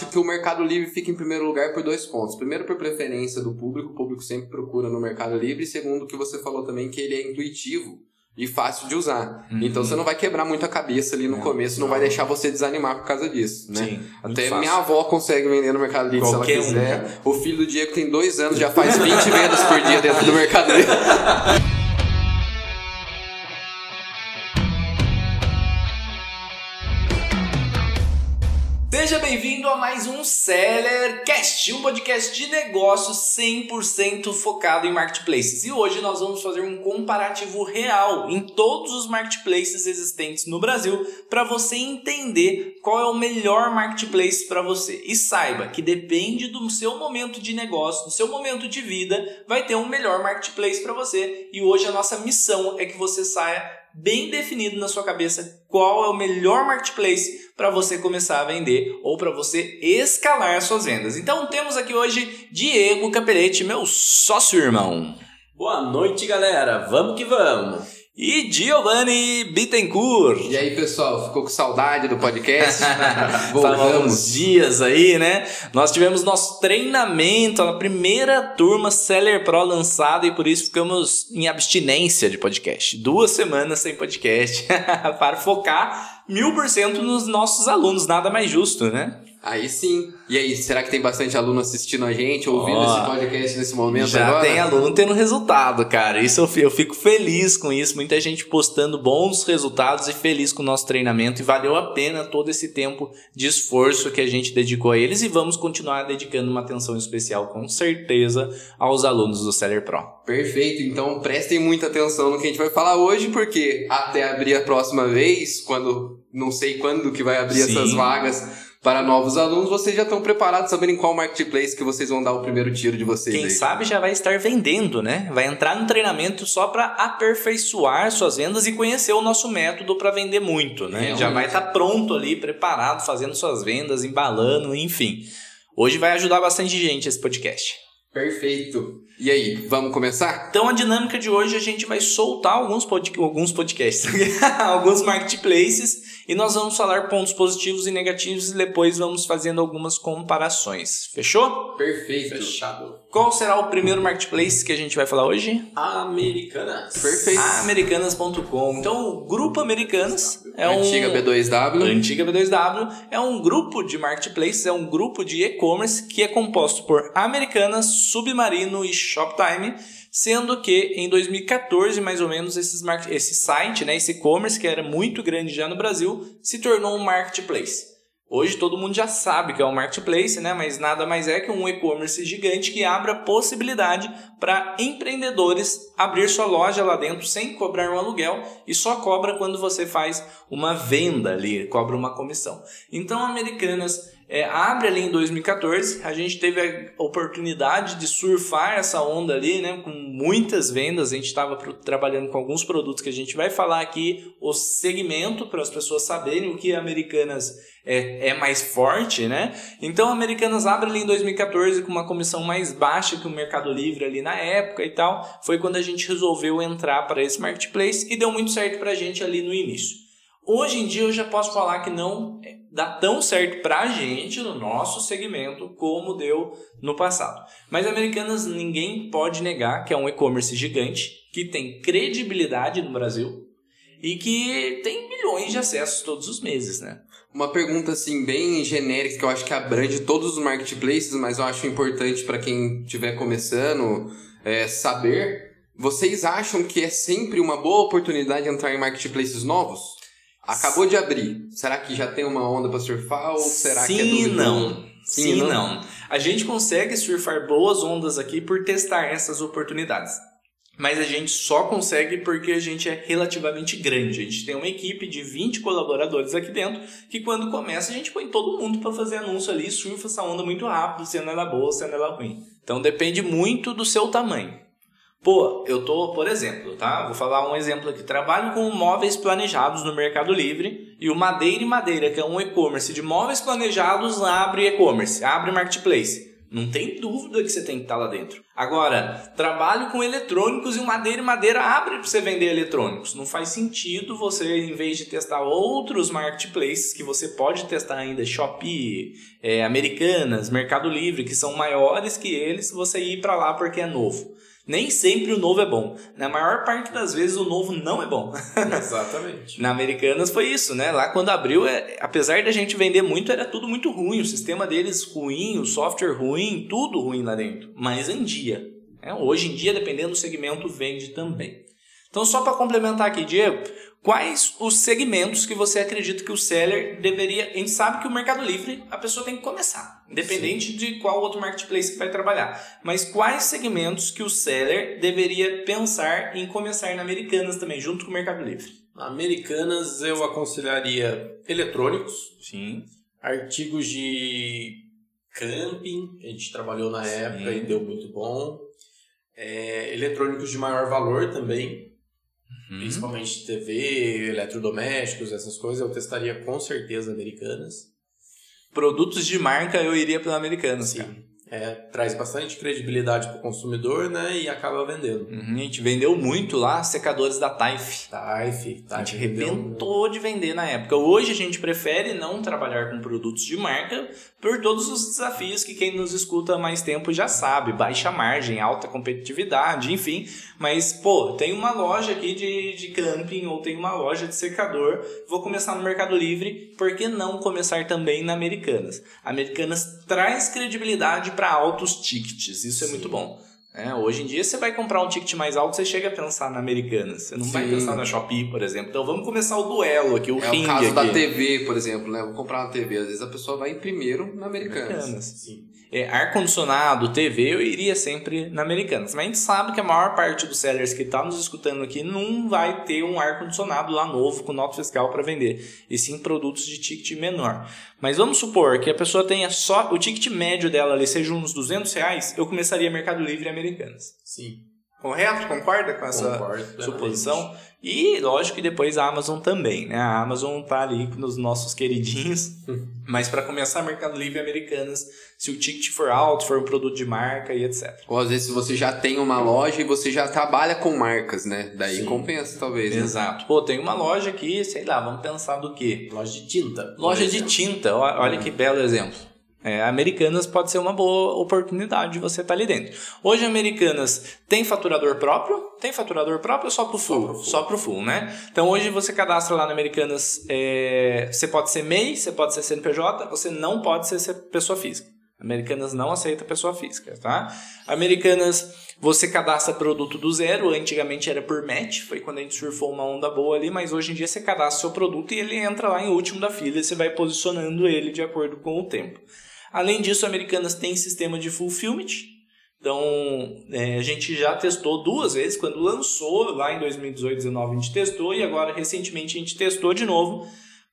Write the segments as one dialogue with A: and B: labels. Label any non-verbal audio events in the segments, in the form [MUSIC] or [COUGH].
A: acho que o Mercado Livre fica em primeiro lugar por dois pontos. Primeiro, por preferência do público, o público sempre procura no Mercado Livre. E segundo, que você falou também que ele é intuitivo e fácil de usar. Uhum. Então você não vai quebrar muito a cabeça ali no não, começo, não, não, vai deixar você desanimar por causa disso, né? Sim, Até minha avó consegue vender no Mercado Livre se ela quiser. Um. Né? O filho do Diego tem dois anos, já faz 20 vendas por dia dentro do Mercado Livre. [LAUGHS]
B: Seja bem-vindo a mais um Sellercast, um podcast de negócios 100% focado em marketplaces. E hoje nós vamos fazer um comparativo real em todos os marketplaces existentes no Brasil para você entender qual é o melhor marketplace para você. E saiba que depende do seu momento de negócio, do seu momento de vida, vai ter um melhor marketplace para você. E hoje a nossa missão é que você saia bem definido na sua cabeça qual é o melhor marketplace para você começar a vender ou para você escalar suas vendas. Então temos aqui hoje Diego Capelete, meu sócio irmão.
C: Boa noite, galera. Vamos que vamos
B: e Giovanni Bittencourt.
A: E aí, pessoal, ficou com saudade do podcast? [LAUGHS] [LAUGHS]
B: Voltamos. dias aí, né? Nós tivemos nosso treinamento, a primeira turma Seller Pro lançada e por isso ficamos em abstinência de podcast. Duas semanas sem podcast [LAUGHS] para focar mil por cento nos nossos alunos, nada mais justo, né?
A: Aí sim. E aí, será que tem bastante aluno assistindo a gente, ouvindo oh, esse podcast nesse momento
B: já
A: agora?
B: tem aluno tendo resultado, cara. Isso eu, eu fico feliz com isso. Muita gente postando bons resultados e feliz com o nosso treinamento. E valeu a pena todo esse tempo de esforço que a gente dedicou a eles. E vamos continuar dedicando uma atenção especial, com certeza, aos alunos do Seller Pro.
A: Perfeito. Então prestem muita atenção no que a gente vai falar hoje, porque até abrir a próxima vez, quando não sei quando que vai abrir Sim. essas vagas para novos alunos, vocês já estão preparados, sabendo em qual marketplace que vocês vão dar o primeiro tiro de vocês.
B: Quem
A: aí.
B: sabe já vai estar vendendo, né? Vai entrar no treinamento só para aperfeiçoar suas vendas e conhecer o nosso método para vender muito, né? Já vai estar pronto ali, preparado, fazendo suas vendas, embalando, enfim. Hoje vai ajudar bastante gente esse podcast.
A: Perfeito. E aí, vamos começar?
B: Então, a dinâmica de hoje a gente vai soltar alguns, pod alguns podcasts, [LAUGHS] alguns marketplaces, e nós vamos falar pontos positivos e negativos e depois vamos fazendo algumas comparações. Fechou?
A: Perfeito.
C: Fechado.
B: Qual será o primeiro marketplace que a gente vai falar hoje?
C: Americanas.
B: Perfeito. Americanas.com. Então, o Grupo Americanas é
A: um. Antiga B2W.
B: Antiga B2W é um grupo de marketplaces, é um grupo de e-commerce que é composto por Americanas, Submarino e Shoptime, sendo que em 2014, mais ou menos, esses esse site, né, esse e-commerce que era muito grande já no Brasil, se tornou um marketplace. Hoje todo mundo já sabe que é um marketplace, né? mas nada mais é que um e-commerce gigante que abre a possibilidade para empreendedores abrir sua loja lá dentro sem cobrar um aluguel e só cobra quando você faz uma venda ali, cobra uma comissão. Então, Americanas é, abre ali em 2014, a gente teve a oportunidade de surfar essa onda ali, né, com muitas vendas, a gente estava trabalhando com alguns produtos que a gente vai falar aqui, o segmento para as pessoas saberem o que Americanas é, é mais forte, né? Então Americanas abre ali em 2014 com uma comissão mais baixa que o Mercado Livre ali na época e tal, foi quando a gente resolveu entrar para esse marketplace e deu muito certo para a gente ali no início. Hoje em dia eu já posso falar que não dá tão certo para a gente no nosso segmento como deu no passado. Mas Americanas ninguém pode negar que é um e-commerce gigante que tem credibilidade no Brasil e que tem milhões de acessos todos os meses, né?
A: Uma pergunta assim bem genérica que eu acho que abrange todos os marketplaces, mas eu acho importante para quem estiver começando é, saber. Vocês acham que é sempre uma boa oportunidade entrar em marketplaces novos? Acabou de abrir. Será que já tem uma onda para surfar ou será
B: Sim
A: que é
B: duvidoso? não. Sim, Sim não. não. A gente consegue surfar boas ondas aqui por testar essas oportunidades. Mas a gente só consegue porque a gente é relativamente grande. A gente tem uma equipe de 20 colaboradores aqui dentro que quando começa a gente põe todo mundo para fazer anúncio ali, surfa essa onda muito rápido, sendo ela boa, sendo ela ruim. Então depende muito do seu tamanho. Pô, eu tô, por exemplo, tá? Vou falar um exemplo aqui. Trabalho com móveis planejados no Mercado Livre e o Madeira e Madeira, que é um e-commerce de móveis planejados, abre e-commerce, abre marketplace. Não tem dúvida que você tem que estar lá dentro. Agora, trabalho com eletrônicos e madeira e madeira abre para você vender eletrônicos. Não faz sentido você, em vez de testar outros marketplaces que você pode testar ainda, Shopee, é, Americanas, Mercado Livre, que são maiores que eles, você ir para lá porque é novo. Nem sempre o novo é bom. Na maior parte das vezes o novo não é bom. [LAUGHS]
C: Exatamente.
B: Na Americanas foi isso, né? Lá quando abriu, é, apesar da gente vender muito, era tudo muito ruim. O sistema deles ruim, o software ruim, tudo ruim lá dentro. Mas em dia. Né? Hoje em dia, dependendo do segmento, vende também. Então, só para complementar aqui, Diego, quais os segmentos que você acredita que o seller deveria. A gente sabe que o Mercado Livre a pessoa tem que começar, independente Sim. de qual outro marketplace que vai trabalhar. Mas quais segmentos que o seller deveria pensar em começar na Americanas também, junto com o Mercado Livre?
C: Americanas eu aconselharia eletrônicos.
B: Sim.
C: Artigos de camping, a gente trabalhou na Sim. época e deu muito bom. É, eletrônicos de maior valor também, Uhum. Principalmente TV, eletrodomésticos, essas coisas, eu testaria com certeza americanas.
B: Produtos de marca eu iria pela Americanas,
C: Sim.
B: cara.
C: É, traz bastante credibilidade para o consumidor, né? E acaba vendendo.
B: Uhum, a gente vendeu muito lá secadores da Taif.
C: Taif,
B: A gente arrebentou de vender na época. Hoje a gente prefere não trabalhar com produtos de marca por todos os desafios que quem nos escuta há mais tempo já sabe. Baixa margem, alta competitividade, enfim. Mas, pô, tem uma loja aqui de, de camping ou tem uma loja de secador. Vou começar no Mercado Livre. Por que não começar também na Americanas? Americanas traz credibilidade para altos tickets. Isso é muito bom. É, hoje em dia você vai comprar um ticket mais alto, você chega a pensar na Americanas. Você não Sim. vai pensar na Shopee, por exemplo. Então vamos começar o duelo aqui, o
A: é
B: ringue.
A: É o caso
B: aqui.
A: da TV, por exemplo, né? Vou comprar uma TV. Às vezes a pessoa vai primeiro na Americanas. Americanas.
B: Sim é, ar-condicionado, TV, eu iria sempre na Americanas. Mas a gente sabe que a maior parte dos sellers que está nos escutando aqui não vai ter um ar-condicionado lá novo com nota fiscal para vender, e sim produtos de ticket menor. Mas vamos supor que a pessoa tenha só o ticket médio dela ali seja uns 200 reais, eu começaria Mercado Livre e Americanas.
C: Sim.
B: Correto? Concorda com essa Concordo, suposição? E lógico que depois a Amazon também, né? A Amazon tá ali nos nossos queridinhos. [LAUGHS] Mas para começar Mercado Livre Americanas, se o ticket for alto, for um produto de marca e etc.
A: Ou às vezes você já tem uma loja e você já trabalha com marcas, né? Daí Sim. compensa talvez. Né?
B: Exato. Pô, tem uma loja aqui, sei lá, vamos pensar do quê?
C: Loja de tinta.
B: Loja de tinta. Olha hum. que belo exemplo. É, Americanas pode ser uma boa oportunidade de você estar tá ali dentro. Hoje, Americanas tem faturador próprio? Tem faturador próprio só para o full? Só para o full. full, né? Então, hoje você cadastra lá na Americanas, é, você pode ser MEI, você pode ser CNPJ, você não pode ser pessoa física. Americanas não aceita pessoa física, tá? Americanas, você cadastra produto do zero, antigamente era por match, foi quando a gente surfou uma onda boa ali, mas hoje em dia você cadastra seu produto e ele entra lá em último da fila e você vai posicionando ele de acordo com o tempo. Além disso, Americanas tem sistema de fulfillment. Então, é, a gente já testou duas vezes. Quando lançou, lá em 2018, 2019, a gente testou. E agora, recentemente, a gente testou de novo.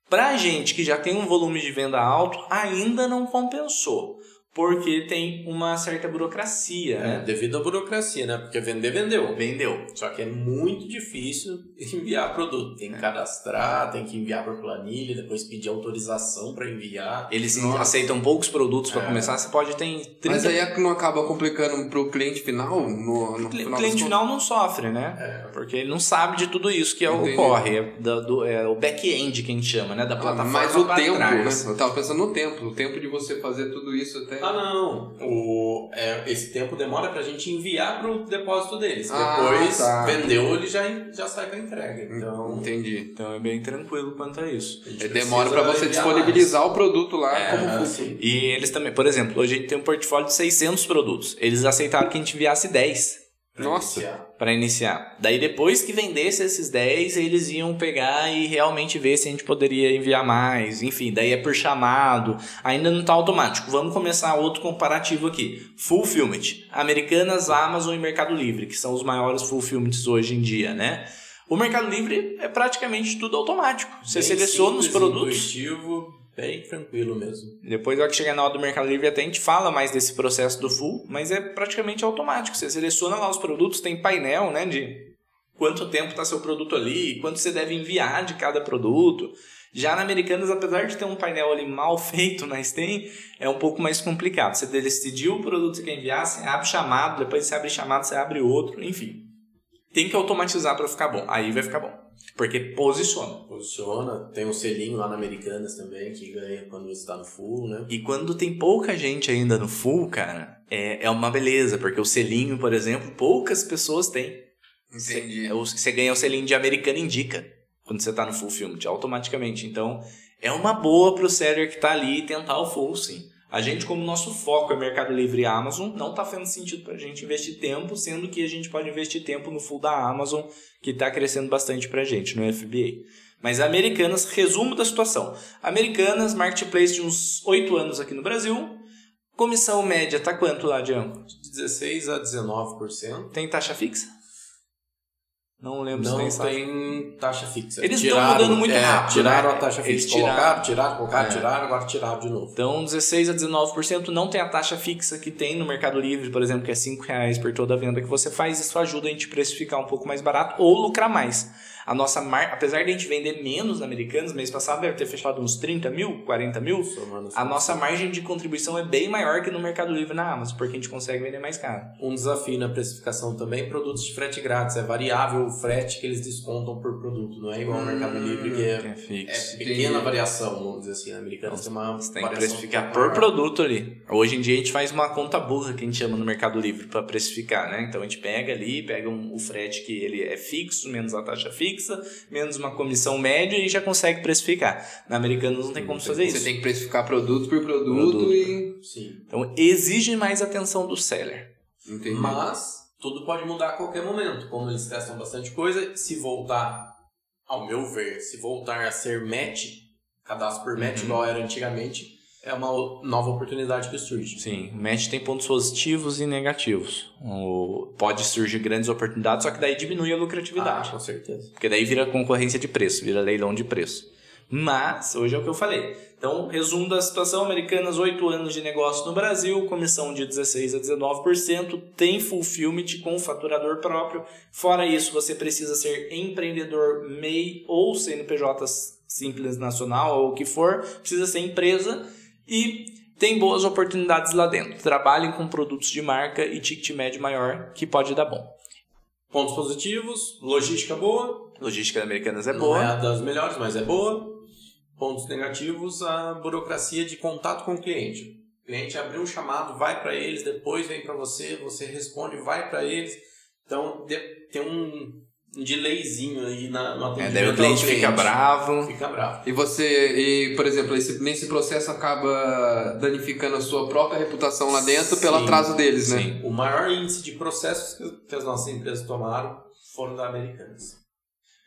B: Para gente que já tem um volume de venda alto, ainda não compensou porque tem uma certa burocracia,
C: é,
B: né?
C: Devido à burocracia, né? Porque vender, vendeu.
B: Vendeu.
C: Só que é muito difícil [LAUGHS] enviar produto. Tem que é. cadastrar, tem que enviar por planilha, depois pedir autorização para enviar.
B: Eles Nossa. aceitam poucos produtos para é. começar, você pode ter
A: 30... Mas aí é que não acaba complicando para o cliente final? No, no
B: o final cliente final não sofre, né? É. Porque ele não sabe de tudo isso que Entendi. ocorre. É, do, do, é o back-end que a gente chama, né? Da ah, plataforma.
A: Mas o tempo, trás. né? Eu tava pensando no tempo. O tempo de você fazer tudo isso até...
C: Ah, não. O, é, esse tempo demora pra gente enviar pro depósito deles. Ah, Depois tá. vendeu, ele já, já sai com a entrega. Então,
A: Entendi.
B: Então é bem tranquilo quanto a isso.
A: A é, demora para você disponibilizar mais. o produto lá
B: é, como assim. E eles também, por exemplo, hoje a gente tem um portfólio de 600 produtos. Eles aceitaram que a gente enviasse 10.
A: Nossa.
B: Para iniciar. Daí depois que vendesse esses 10, eles iam pegar e realmente ver se a gente poderia enviar mais. Enfim, daí é por chamado. Ainda não está automático. Vamos começar outro comparativo aqui. Fulfillment. Americanas, Amazon e Mercado Livre, que são os maiores fulfillments hoje em dia, né? O Mercado Livre é praticamente tudo automático. Você Bem seleciona simples, os produtos.
C: Intuitivo Bem tranquilo mesmo.
B: Depois, ao que chegar na hora do Mercado Livre, até a gente fala mais desse processo do full, mas é praticamente automático. Você seleciona lá os produtos, tem painel, né, de quanto tempo está seu produto ali, quanto você deve enviar de cada produto. Já na Americanas, apesar de ter um painel ali mal [LAUGHS] feito, mas tem, é um pouco mais complicado. Você decidiu o produto que quer enviar, você abre chamado, depois você abre chamado, você abre outro, enfim. Tem que automatizar para ficar bom. Aí vai ficar bom. Porque posiciona.
C: Posiciona. Tem um selinho lá na Americanas também que ganha quando você está no full, né?
B: E quando tem pouca gente ainda no full, cara, é, é uma beleza. Porque o selinho, por exemplo, poucas pessoas têm.
A: Entendi.
B: Você, você ganha o selinho de Americana Indica quando você tá no full film, automaticamente. Então, é uma boa pro seller que tá ali tentar o full, sim. A gente, como nosso foco é Mercado Livre e Amazon, não está fazendo sentido para a gente investir tempo, sendo que a gente pode investir tempo no full da Amazon, que está crescendo bastante para a gente no FBA. Mas Americanas, resumo da situação. Americanas, marketplace de uns 8 anos aqui no Brasil. Comissão média tá quanto lá, Diego?
C: De 16 a 19%.
B: Tem taxa fixa? Não lembro
C: não
B: se tem,
C: tem taxa fixa.
B: Eles estão mudando muito
C: é,
B: rápido.
C: Tiraram
B: né?
C: a taxa
B: Eles
C: fixa.
B: tiraram-
C: Colocaram, tiraram, colocaram,
B: É.
C: tiraram, agora tiraram de novo.
B: Então, 16 a 19% não tem a taxa fixa que tem no Mercado Livre, por exemplo, que é 5 reais por toda venda que você faz. Isso ajuda a gente a precificar um pouco mais barato ou lucrar mais. A nossa mar... Apesar de a gente vender menos na Americanas, mês passado deve ter fechado uns 30 mil, 40 mil.
C: Somando
B: A nossa margem de contribuição é bem maior que no Mercado Livre na Amazon, porque a gente consegue vender mais caro.
C: Um desafio na precificação também, produtos de frete grátis. É variável o frete que eles descontam por produto. Não é igual ao Mercado Livre, que é,
B: Que é fixo.
C: é pequena variação, vamos dizer assim. Na Americanas tem uma
B: Você tem que precificar por produto ali. Hoje em dia a gente faz uma conta burra que a gente chama no Mercado Livre para precificar, né? Então a gente pega ali, pega um, o frete que ele é fixo, menos a taxa fixa, menos uma comissão média e já consegue precificar. Na Americanas não tem como fazer
A: Você
B: isso.
A: tem que precificar produto por produto,
B: Produto.
A: e.
C: Sim.
B: Então exige mais atenção do seller.
A: Entendi.
C: Mas tudo pode mudar a qualquer momento. Como eles testam bastante coisa, se voltar, ao meu ver, se voltar a ser match, cadastro por match
B: Uhum.
C: igual era antigamente, é uma nova oportunidade que surge.
B: Sim, o match tem pontos positivos e negativos. O- pode surgir grandes oportunidades, só que daí diminui a lucratividade.
C: Ah, com certeza.
B: Porque daí vira concorrência de preço, vira leilão de preço. Mas, hoje é o que eu falei. Então, resumo da situação: Americanas, 8 anos de negócio no Brasil, comissão de 16% a 19%, tem fulfillment com faturador próprio. Fora isso, você precisa ser empreendedor MEI ou CNPJ simples nacional ou o que for, precisa ser empresa e tem boas oportunidades lá dentro. Trabalhem com produtos de marca e ticket médio maior, que pode dar bom.
C: Pontos positivos, logística boa,
B: Logística da Americanas é
C: não
B: boa.
C: é a das melhores, mas é boa. Pontos negativos, a burocracia de contato com o cliente. O cliente abriu um chamado, vai para eles, depois vem para você, você responde, vai para eles. Então tem um delayzinho aí na, no
B: É,
C: atendimento
B: daí o
C: ao
B: cliente fica bravo.
C: Fica bravo.
A: E você, e, por exemplo, esse- nesse processo acaba danificando a sua própria reputação lá dentro pelo
C: Sim,
A: atraso deles, né?
B: sim.
C: O maior índice de processos que, as nossas empresas tomaram foram da Americanas.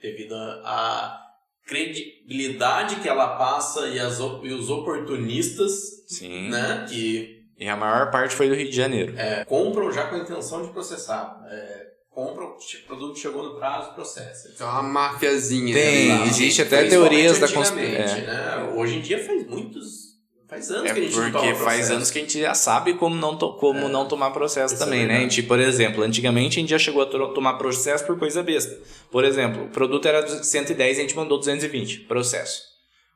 C: Devido a credibilidade que ela passa e, as, e os oportunistas
B: Sim.
C: né, que
B: E a maior parte foi do Rio de Janeiro.
C: é, compram já com a intenção de processar. É, compram, o produto chegou no prazo, processa.
A: É uma mafiazinha.
B: Tem,
A: né?
B: Existe até teorias da conspiração.
C: né? Hoje em dia faz muitos. Faz anos
B: É
C: que a gente
B: porque
C: toma
B: faz anos que a gente já sabe como não, to- como
C: É.
B: não tomar processo
C: Isso é
B: também, né? A gente, por exemplo, antigamente a gente já chegou a to- tomar processo por coisa besta. Por exemplo, o produto era 110 e a gente mandou 220, processo.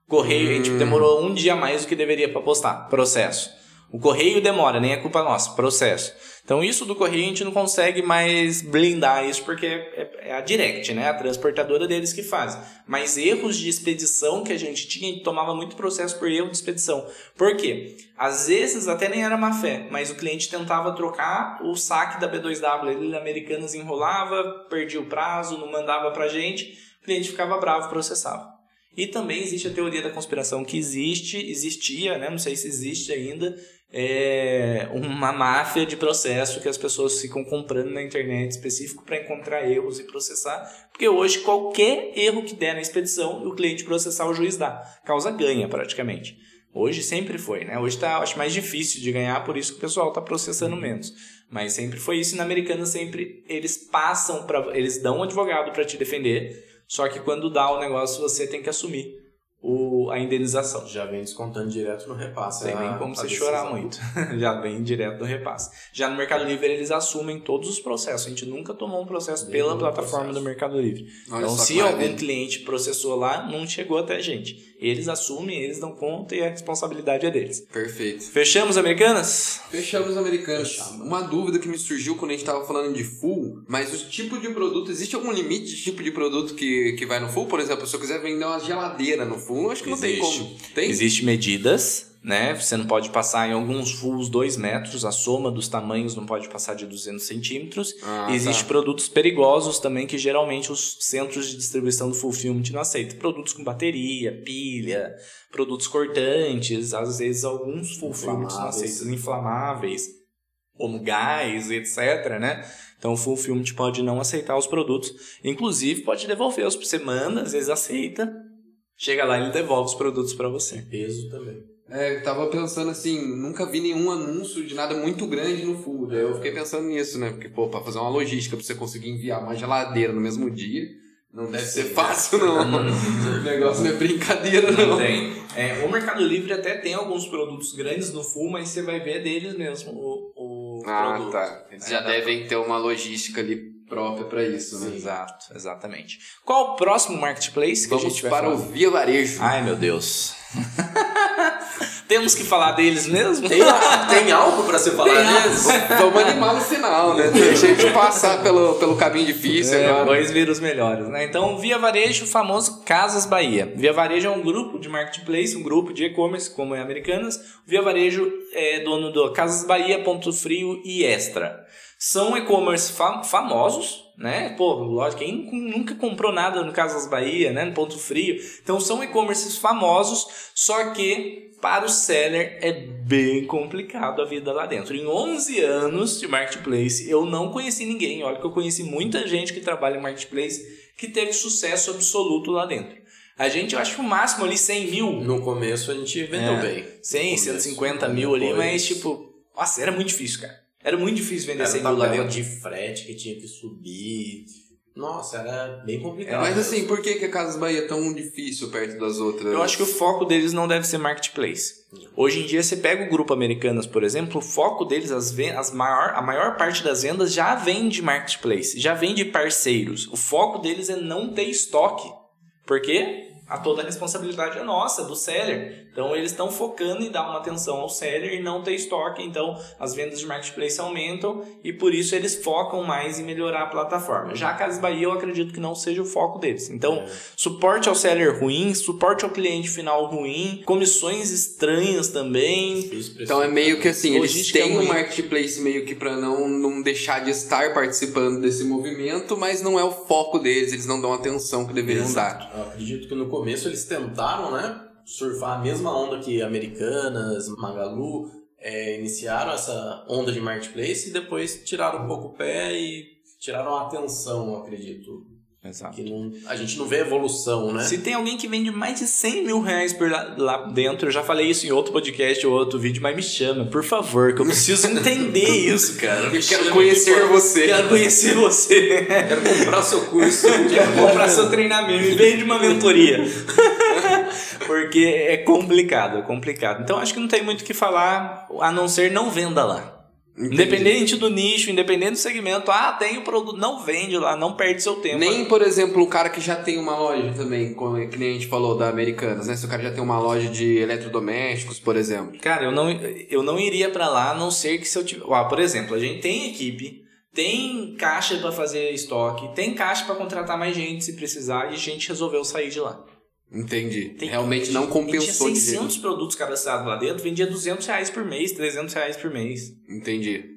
B: Correio, a gente
A: Hum.
B: demorou um dia a mais do que deveria para postar, processo. O correio demora, nem é culpa nossa, processo. Então isso do correio a gente não consegue mais blindar isso porque é, é a direct, né? A transportadora deles que faz. Mas erros de expedição que a gente tinha, a gente tomava muito processo por erro de expedição. Por quê? Às vezes até nem era má fé, mas o cliente tentava trocar o saque da B2W, ele na Americanas enrolava, perdia o prazo, não mandava pra gente, o cliente ficava bravo, processava. E também existe a teoria da conspiração que existe, existia, né? não sei se existe ainda, é uma máfia de processo que as pessoas ficam comprando na internet específico para encontrar erros e processar. Porque hoje qualquer erro que der na expedição, o cliente processar, o juiz dá. Causa ganha praticamente. Hoje sempre foi, né? Hoje tá, acho mais difícil de ganhar, por isso que o pessoal tá processando menos. Mas sempre foi isso. E na americana sempre eles passam para, eles dão um advogado para te defender. Só que quando dá o negócio, você tem que assumir o, a indenização.
C: Já vem descontando direto no repasse.
B: Tem nem como você chorar muito. [LAUGHS] Já vem direto no repasse. Já no Mercado Livre eles assumem todos os processos. A gente nunca tomou um processo
C: Nenhum
B: pela plataforma
C: processo.
B: do Mercado Livre.
A: Olha
B: então, se algum cliente processou lá, não chegou até a gente. Eles assumem, eles dão conta e a responsabilidade é deles.
A: Perfeito.
B: Fechamos, americanas?
A: Fechamos americanos.
C: Fechamos.
A: Uma dúvida que me surgiu quando a gente tava falando de full, mas o tipo de produto, existe algum limite de tipo de produto que, que vai no full? Por exemplo, se eu quiser vender uma geladeira no full, acho que não tem
B: Existe.
A: como. Tem?
B: Existem medidas, né? Você não pode passar em alguns fulls 2 metros, a soma dos tamanhos não pode passar de 200 centímetros.
A: Ah,
B: Existem
A: tá.
B: produtos perigosos também que geralmente os centros de distribuição do Fulfillment não aceitam. Produtos com bateria, pilha, produtos cortantes, às vezes alguns Fulfillments não
C: Inflamáveis.
B: aceitam, inflamáveis, como gás, etc, né? Então o Fulfillment pode não aceitar os produtos. Inclusive pode devolver os você manda, às vezes aceita. Chega lá e ele devolve os produtos para você.
C: Peso também.
A: É, eu tava pensando assim, nunca vi nenhum anúncio de nada muito grande no full. Daí eu fiquei pensando nisso, né? Porque, pô, pra fazer uma logística pra você conseguir enviar uma geladeira no mesmo dia, não deve ser fácil, não. o negócio não é brincadeira, não.
B: tem. É, o Mercado Livre até tem alguns produtos grandes no full, mas você vai ver deles mesmo o, o
A: Ah,
B: produto.
A: tá. Eles já
B: É, dá
A: devem ter uma logística ali própria pra isso, né?
B: Exato, exatamente. Qual o próximo marketplace que a
A: Vamos
B: gente vai
A: para
B: falar?
A: o Via Varejo.
B: Ai, meu Deus. [LAUGHS] Temos que falar deles mesmo?
C: Tem, tem algo pra ser falado
B: Tem
C: deles?
A: Vamos animar no final, né? Deixa a gente passar pelo, pelo caminho difícil
B: É,
A: agora.
B: dois vira os melhores, né? Então, Via Varejo, o famoso Casas Bahia. Via Varejo é um grupo de marketplace, um grupo de e-commerce, como é Americanas. Via Varejo é dono do Casas Bahia, Ponto Frio e Extra. São e-commerce fam- famosos, né? Pô, lógico, quem nunca comprou nada no Casas Bahia, né? No Ponto Frio. Então, são e-commerces famosos, só que para o seller é bem complicado a vida lá dentro. Em 11 anos de marketplace, eu não conheci ninguém. Olha que eu conheci muita gente que trabalha em marketplace que teve sucesso absoluto lá dentro. A gente, eu acho que o máximo ali 100 mil,
C: No começo a gente vendeu
B: É.
C: bem.
B: 100,
C: No começo.
B: 150 mil ali,
C: Depois,
B: mas tipo, nossa, era muito difícil, cara. Era muito difícil vender
C: Era
B: 100 mil dentro.
C: de frete que tinha que subir. Nossa, era bem complicado.
A: Mas assim, por que, que a Casas Bahia é tão difícil perto das outras?
B: Eu acho que o foco deles não deve ser marketplace. Hoje em dia, você pega o grupo Americanas, por exemplo, o foco deles, as as maior, a maior parte das vendas já vem de marketplace, já vem de parceiros. O foco deles é não ter estoque. Porque a toda a responsabilidade é nossa, do seller. Então eles estão focando em dar uma atenção ao seller e não ter estoque. Então as vendas de marketplace aumentam e por isso eles focam mais em melhorar a plataforma. Já a Casas Bahia eu acredito que não seja o foco deles. Então suporte ao seller ruim, suporte ao cliente final ruim, comissões estranhas também.
A: Então é meio que assim, eles têm um marketplace meio que pra não, não deixar de estar participando desse movimento, mas não é o foco deles, eles não dão a atenção que deveriam dar.
C: Eu acredito que no começo eles tentaram, né? Surfar a mesma onda que Americanas, Magalu, é, iniciaram essa onda de marketplace e depois tiraram um pouco o pé e tiraram a atenção, eu acredito.
B: Exato.
C: Que não, a gente não vê evolução, né?
B: Se tem alguém que vende mais de 100 mil reais por lá, lá dentro, eu já falei isso em outro podcast ou outro vídeo, mas me chama, por favor, que eu preciso entender [LAUGHS] isso, cara. Me
A: Eu quero conhecer você.
B: Quero conhecer você.
C: Quero comprar seu curso.
B: Quero comprar seu treinamento em vez de uma mentoria. Porque é complicado, é complicado. Então acho que não tem muito o que falar, a não ser não venda lá.
A: Entendi.
B: Independente do nicho, independente do segmento, ah, tem o produto, não vende lá, não perde seu tempo.
A: Nem, por exemplo, o cara que já tem uma loja também, como que nem a gente falou da Americanas, né? Se o cara já tem uma loja de eletrodomésticos, por exemplo.
B: Cara, eu não, eu não iria pra lá a não ser que se eu tiver. Ah, por exemplo, a gente tem equipe, tem caixa pra fazer estoque, tem caixa pra contratar mais gente se precisar e a gente resolveu sair de lá.
A: Entendi.
B: Tem-
A: Realmente não compensou
B: tinha
A: jeito.
B: 600 produtos cadastrados lá dentro, vendia 200 reais por mês, 300 reais por mês.
A: Entendi.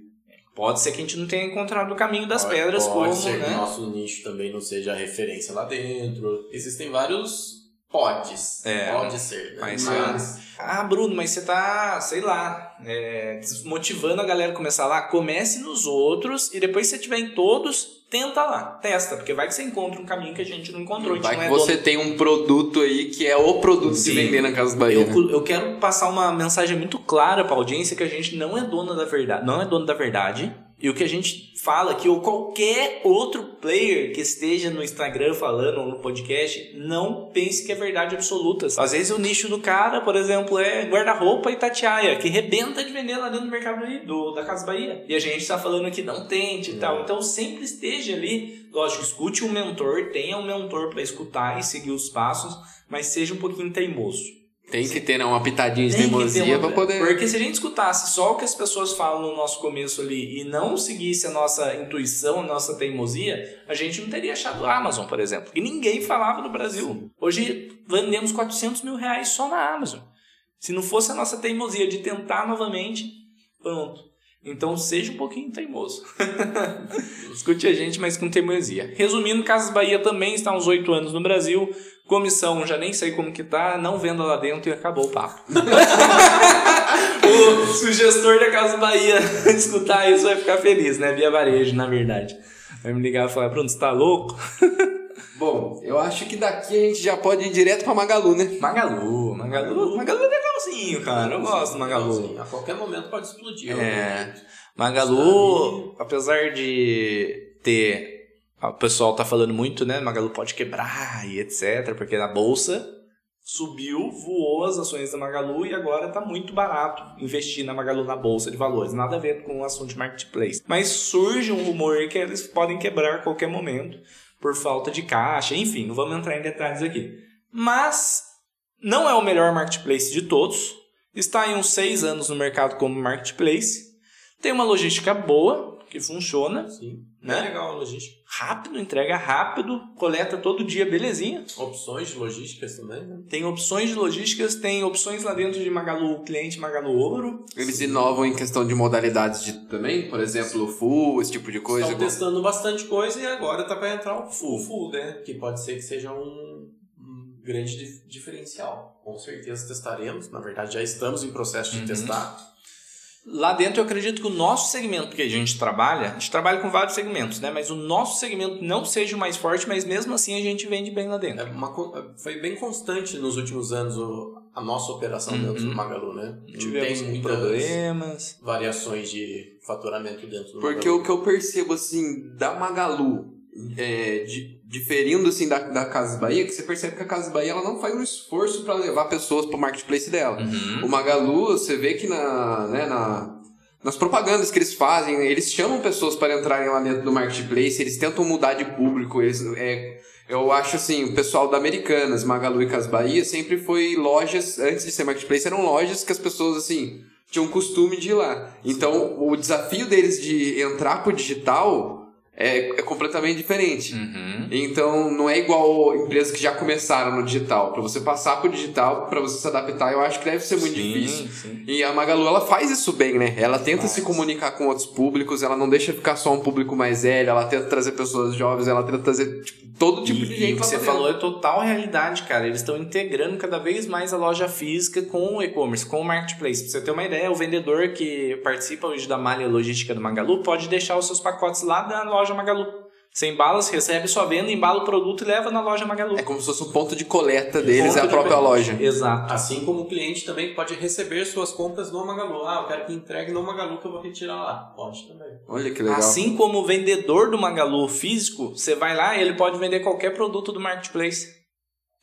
B: Pode ser que a gente não tenha encontrado o caminho das
C: Pode-
B: pedras
C: pode
B: como,
C: ser que o
B: né?
C: nosso nicho também não seja a referência lá dentro. Existem vários podes.
B: É,
C: Pode ser, né?
B: mas- Ah, Bruno, mas você tá, sei lá, é, desmotivando a galera a começar lá. Comece nos outros e depois que você tiver em todos, tenta lá, testa, porque vai que você encontra um caminho que a gente não encontrou. A gente
A: Vai
B: não
A: que
B: é
A: você
B: dono.
A: tem um produto aí que é o produto
B: Sim.
A: de vender na Casa Bahia. né?
B: Eu, eu quero passar uma mensagem muito clara pra audiência que a gente não é dono da verdade, não é dono da verdade. E o que a gente fala aqui, ou qualquer outro player que esteja no Instagram falando ou no podcast, não pense que é verdade absoluta. Às vezes o nicho do cara, por exemplo, é guarda-roupa e tatiaia, que rebenta de vender lá dentro do mercado do, da Casa Bahia. E a gente está falando que não tente e é. tal. Então sempre esteja ali. Lógico, escute um mentor, tenha um mentor para escutar e seguir os passos, mas seja um pouquinho teimoso.
A: Tem que ter né, uma pitadinha de teimosia para poder.
B: Porque se a gente escutasse só o que as pessoas falam no nosso começo ali e não seguisse a nossa intuição, a nossa teimosia, a gente não teria achado a Amazon, por exemplo. E ninguém falava no Brasil. Hoje vendemos 400 mil reais só na Amazon. Se não fosse a nossa teimosia de tentar novamente, pronto. Então seja um pouquinho teimoso. [LAUGHS] Escute a gente, mas com teimosia. Resumindo, Casas Bahia também está há uns oito anos no Brasil. Comissão, já nem sei como que tá, não venda lá dentro e acabou o papo. [LAUGHS] o, se o gestor da Casa Bahia [LAUGHS] escutar isso, vai ficar feliz, né? Via varejo, na verdade. Vai me ligar e falar, pronto, você tá louco?
A: Bom, eu acho que daqui a gente já pode ir direto pra Magalu, né?
B: Magalu, Magalu, Magalu é legalzinho, cara. Eu gosto do Magalu.
C: A qualquer momento pode explodir.
B: É. Magalu, apesar de ter o pessoal tá falando muito, né? Magalu pode quebrar e etc. Porque na bolsa subiu, voou as ações da Magalu e agora tá muito barato investir na Magalu na bolsa de valores. Nada a ver com o assunto de marketplace. Mas surge um rumor que eles podem quebrar a qualquer momento por falta de caixa. Enfim, não vamos entrar em detalhes aqui. Mas não é o melhor marketplace de todos. Está em uns seis anos no mercado como marketplace. Tem uma logística boa, que funciona.
C: Sim.
B: Né?
C: É legal a logística.
B: Rápido, entrega rápido, coleta todo dia, belezinha.
C: Opções de logísticas também, né?
B: Tem opções de logísticas, tem opções lá dentro de Magalu Cliente, Magalu Ouro.
A: Eles inovam em questão de modalidades de, também, por exemplo, full, esse tipo de coisa.
C: Estão testando bastante coisa e agora tá para entrar o full, full, né? Que pode ser que seja um, grande diferencial. Com certeza testaremos, na verdade já estamos em processo de uhum. testar
B: Lá dentro eu acredito que o nosso segmento que a gente trabalha, a gente trabalha com vários segmentos, né? Mas o nosso segmento não seja o mais forte, mas mesmo assim a gente vende bem lá dentro.
C: É uma, foi bem constante nos últimos anos a nossa operação uhum. dentro do Magalu, né?
B: Tivemos tem problemas.
C: Variações de faturamento dentro
A: do Porque Magalu. o que eu percebo assim da Magalu é, diferindo assim da, da Casas Bahia, que você percebe que a Casas Bahia ela não faz um esforço para levar pessoas para o marketplace dela.
B: Uhum.
A: O Magalu, você vê que na, né, na, nas propagandas que eles fazem, eles chamam pessoas para entrarem lá dentro do marketplace, eles tentam mudar de público, eles, é, eu acho assim, o pessoal da Americanas, Magalu e Casas Bahia, sempre foi lojas, antes de ser marketplace, eram lojas que as pessoas assim tinham costume de ir lá. Então, o desafio deles de entrar pro digital é, é completamente diferente.
B: Uhum.
A: Então, não é igual empresas que já começaram no digital. Para você passar pro digital, para você se adaptar, eu acho que deve ser muito sim, difícil. Sim. E a Magalu, ela faz isso bem, né? Ela tenta faz. se comunicar com outros públicos, ela não deixa ficar só um público mais velho, ela tenta trazer pessoas jovens, ela tenta trazer tipo, todo tipo
B: e,
A: de gente.
B: E o que você falou é total realidade, cara. Eles estão integrando cada vez mais a loja física com o e-commerce, com o marketplace. Pra você ter uma ideia, o vendedor que participa hoje da malha logística do Magalu pode deixar os seus pacotes lá da loja loja Magalu. Você embala, você recebe sua venda, embala o produto e leva na loja Magalu.
A: É como se fosse um ponto de coleta deles, é a própria de... loja.
B: Exato.
C: Assim como o cliente também pode receber suas compras no Magalu. Ah, eu quero que entregue no Magalu que eu vou retirar lá. Pode também.
A: Olha que legal.
B: Assim como o vendedor do Magalu físico, você vai lá e ele pode vender qualquer produto do marketplace.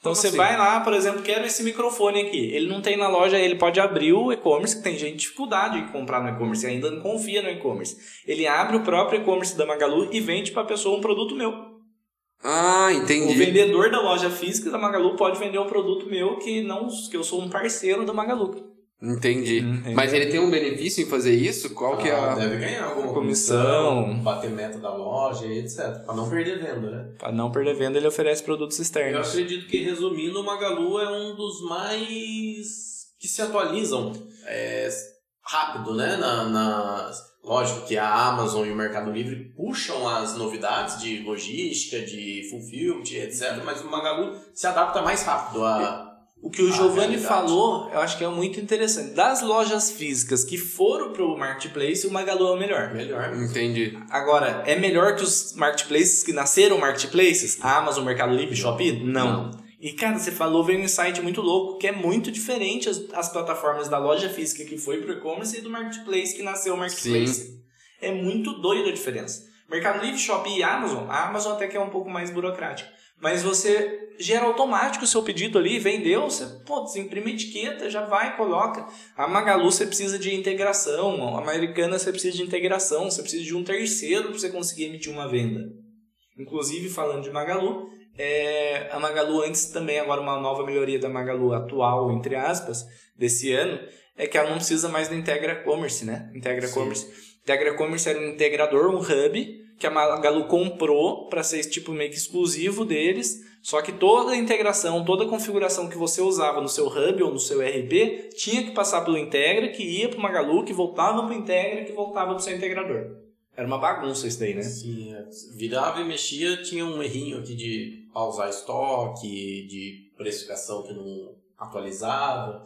B: Então Como você assim? vai lá, por exemplo, quero esse microfone aqui. Ele não tem na loja, ele pode abrir o e-commerce, que tem gente dificuldade de comprar no e-commerce, ainda não confia no e-commerce. Ele abre o próprio e-commerce da Magalu e vende para a pessoa um produto meu.
A: Ah, entendi.
B: O vendedor da loja física da Magalu pode vender um produto meu que não que eu sou um parceiro da Magalu.
A: Entendi. Hum, Mas ele tem um benefício em fazer isso? Qual ah, que é a...
C: Deve ganhar alguma comissão, bater meta da loja e etc. Para não perder venda, né?
B: Para não perder venda, ele oferece produtos externos.
C: Eu acredito que, resumindo, o Magalu é um dos mais que se atualizam é, rápido, né? Na, na... Lógico que a Amazon e o Mercado Livre puxam as novidades de logística, de fulfillment, etc. Mas o Magalu se adapta mais rápido a
B: o que o Giovanni falou, eu acho que é muito interessante. Das lojas físicas que foram para o marketplace, o Magalu é o melhor.
C: Melhor.
A: Entendi.
B: Agora, é melhor que os marketplaces que nasceram marketplaces? A Amazon, Mercado Livre, Shopee? Não. Não. E, cara, você falou, veio um insight muito louco, que é muito diferente as, as plataformas da loja física que foi para o e-commerce e do marketplace que nasceu o marketplace.
A: Sim.
B: É muito doido a diferença. Mercado Livre, Shopee e Amazon, a Amazon até que é um pouco mais burocrática. Mas você gera automático o seu pedido ali, vendeu, você pô, desimprime a etiqueta, já vai, coloca. A Magalu você precisa de integração, a Americana você precisa de integração, você precisa de um terceiro para você conseguir emitir uma venda. Inclusive, falando de Magalu, é, a Magalu antes também, agora uma nova melhoria da Magalu atual, entre aspas, desse ano, é que ela não precisa mais do Integra Commerce, né? Integra Sim. Commerce. Integra Commerce era um integrador, um hub, que a Magalu comprou para ser tipo meio que exclusivo deles. Só que toda a integração, toda a configuração que você usava no seu hub ou no seu RP tinha que passar pelo Integra, que ia para o Magalu, que voltava para o Integra, que voltava para o seu integrador. Era uma bagunça isso daí, né?
C: Sim, é. virava e mexia, tinha um errinho aqui de pausar estoque, de precificação que não atualizava.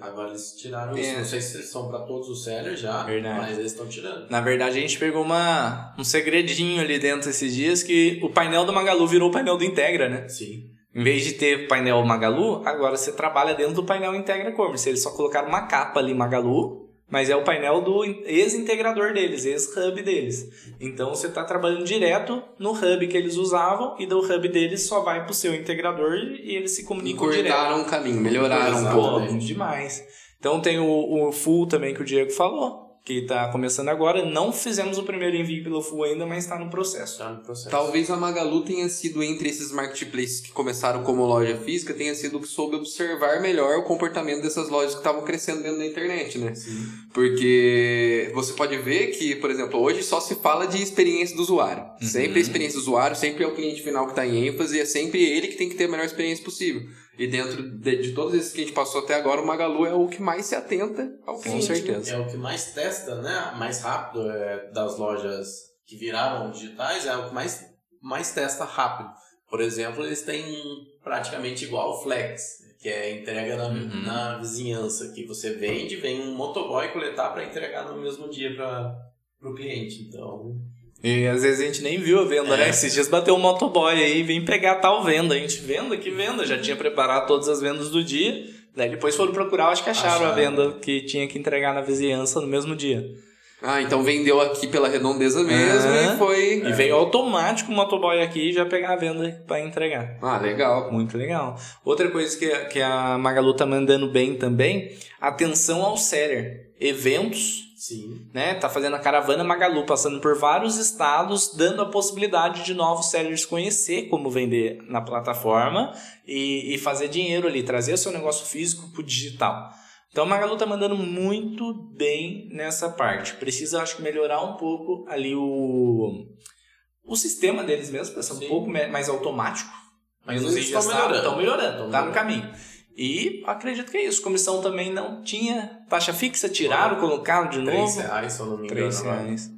C: Agora eles tiraram é. isso. Não sei se são para todos os sellers já, verdade. mas eles estão tirando.
B: Na verdade, a gente pegou uma, um segredinho ali dentro esses dias que o painel do Magalu virou o painel do Integra, né?
C: Sim.
B: Em vez de ter painel Magalu, agora você trabalha dentro do painel Integra Commerce. Eles só colocaram uma capa ali Magalu mas é o painel do ex-integrador deles, ex-hub deles. Então você está trabalhando direto no hub que eles usavam e do hub deles só vai para o seu integrador e eles se comunicam
A: direto. E cortaram o caminho, melhoraram um pouco.
B: Demais. Então tem o, o full também que o Diego falou que está começando agora. Não fizemos o primeiro envio pelo Full ainda, mas está no processo.
C: Está no processo.
A: Talvez a Magalu tenha sido, entre esses marketplaces que começaram como loja física, tenha sido que soube observar melhor o comportamento dessas lojas que estavam crescendo dentro da internet, né?
C: Sim.
A: Porque você pode ver que, por exemplo, hoje só se fala de experiência do usuário. Uhum. Sempre a experiência do usuário, sempre é o cliente final que está em ênfase e é sempre ele que tem que ter a melhor experiência possível. E dentro de, de, todos esses que a gente passou até agora, o Magalu é o que mais se atenta ao cliente.
C: Com certeza. É o que mais testa, né? Mais rápido é, das lojas que viraram digitais, é o que mais, mais testa rápido. Por exemplo, eles têm praticamente igual o Flex, que é entrega na, uhum. na vizinhança, que você vende, vem um motoboy coletar para entregar no mesmo dia para o cliente. Então,
B: e às vezes a gente nem viu a venda, né? é. né? Esses dias bateu um motoboy aí, vem pegar tal venda. A gente, venda? Que venda? Já tinha preparado todas as vendas do dia. Daí depois foram procurar, acho que acharam, acharam. a venda que tinha que entregar na vizinhança no mesmo dia.
A: Ah, então vendeu aqui pela redondeza mesmo e foi.
B: E é. veio automático o motoboy aqui já pegar a venda para entregar.
A: Ah, legal.
B: Muito legal. Outra coisa que, que a Magalu tá mandando bem também, atenção ao seller. Eventos
C: Sim.
B: Né? Tá fazendo a caravana Magalu, passando por vários estados, dando a possibilidade de novos sellers conhecer como vender na plataforma e, e fazer dinheiro ali, trazer o seu negócio físico pro digital. Então a Magalu tá mandando muito bem nessa parte. Precisa, acho que, melhorar um pouco ali o, o sistema deles mesmo, para ser um pouco mais automático.
C: Mas eles estão melhorando.
B: Estão melhorando, tá no caminho. E acredito que é isso. Comissão também não tinha taxa fixa, tiraram, Bom, colocaram de novo. 3
C: reais, se eu não me
B: engano. 3 reais.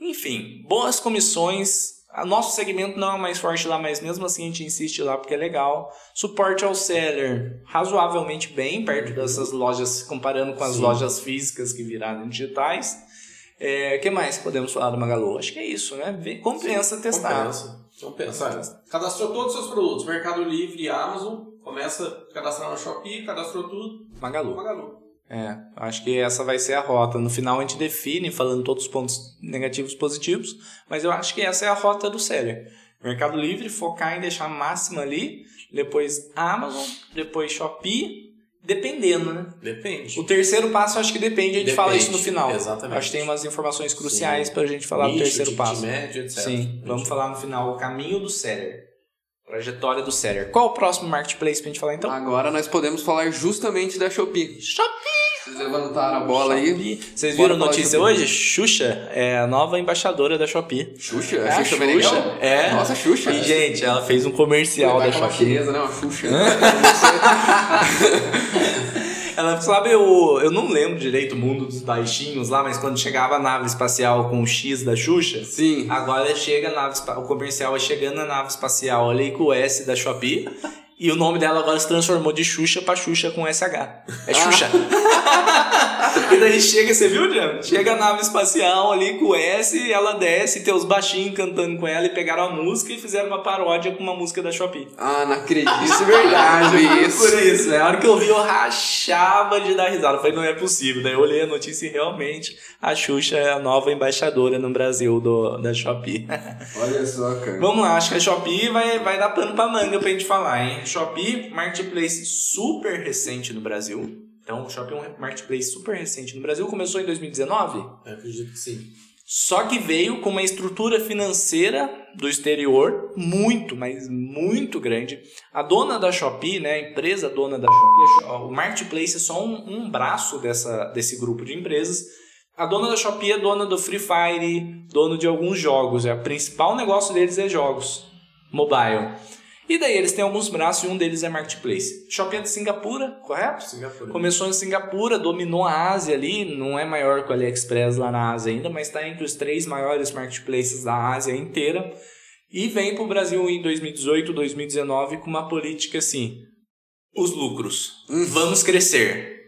B: Enfim, boas comissões. O nosso segmento não é mais forte lá, mas mesmo assim a gente insiste lá porque é legal. Suporte ao seller razoavelmente bem, perto uhum. dessas lojas, comparando com as Sim. lojas físicas que viraram digitais. O é, que mais podemos falar do Magalu? Acho que é isso, né? Compensa Sim, testar.
C: Compensa. Compensa. Cadastrou todos os seus produtos, Mercado Livre, Amazon Começa a cadastrar no Shopee, cadastrou tudo.
B: Magalu.
C: Magalu.
B: É, acho que essa vai ser a rota. No final a gente define, falando todos os pontos negativos e positivos, mas eu acho que essa é a rota do seller. Mercado Livre, focar em deixar máxima ali, depois Amazon, depois Shopee, dependendo, né?
C: Depende.
B: O terceiro passo acho que depende, a gente
C: depende,
B: fala isso no final.
C: Exatamente.
B: Acho que tem umas informações cruciais para a gente falar Nicho, do terceiro passo.
C: Médio, etc.
B: Sim, vamos falar no final o caminho do seller. Trajetória do seller. Qual o próximo marketplace pra gente falar então?
A: Agora nós podemos falar justamente da Shopee.
B: Shopee!
A: Vocês levantaram a bola
B: aí. Vocês viram a notícia hoje? Xuxa é a nova embaixadora da Shopee.
A: Xuxa?
B: É a Xuxa, Xuxa É.
A: Nossa, Xuxa.
B: E, gente, ela fez um comercial da Shopee.
A: Chinesa, né? Uma Xuxa. [LAUGHS]
B: Ela sabe, eu, eu não lembro direito o mundo dos baixinhos lá, mas quando chegava a nave espacial com o X da Xuxa,
A: Sim.
B: agora chega a nave, o comercial é chegando na nave espacial ali com o S da Shopee. E o nome dela agora se transformou de Xuxa pra Xuxa com SH. É Xuxa. [LAUGHS] [LAUGHS] e daí chega, você viu, Diana? Chega a nave espacial ali com o S, ela desce, tem os baixinhos cantando com ela e pegaram a música e fizeram uma paródia com uma música da Shopee.
A: Ah, não acredito. Isso é verdade, isso. [LAUGHS]
B: Por isso, né? A hora que eu vi, eu rachava de dar risada. Eu falei, não é possível. Daí eu olhei a notícia e realmente a Xuxa é a nova embaixadora no Brasil do, da Shopee. [LAUGHS]
A: Olha só, cara.
B: Vamos lá, acho que a Shopee vai, vai dar pano pra manga pra gente falar, hein? Shopee, marketplace super recente no Brasil. Então, o Shopee é um marketplace super recente no Brasil. Começou em 2019?
C: Eu acredito que sim.
B: Só que veio com uma estrutura financeira do exterior muito, mas muito grande. A dona da Shopee, né, a empresa dona da Shopee, o Marketplace é só um, um braço dessa, desse grupo de empresas. A dona da Shopee é dona do Free Fire, dono de alguns jogos. É, o principal negócio deles é jogos, mobile. E daí eles têm alguns braços e um deles é Marketplace. Shopee é de Singapura, correto?
C: Singapura.
B: Começou em Singapura, dominou a Ásia ali, não é maior que o AliExpress lá na Ásia ainda, mas está entre os três maiores marketplaces da Ásia inteira. E vem para o Brasil em 2018, 2019 com uma política assim: os lucros, vamos crescer,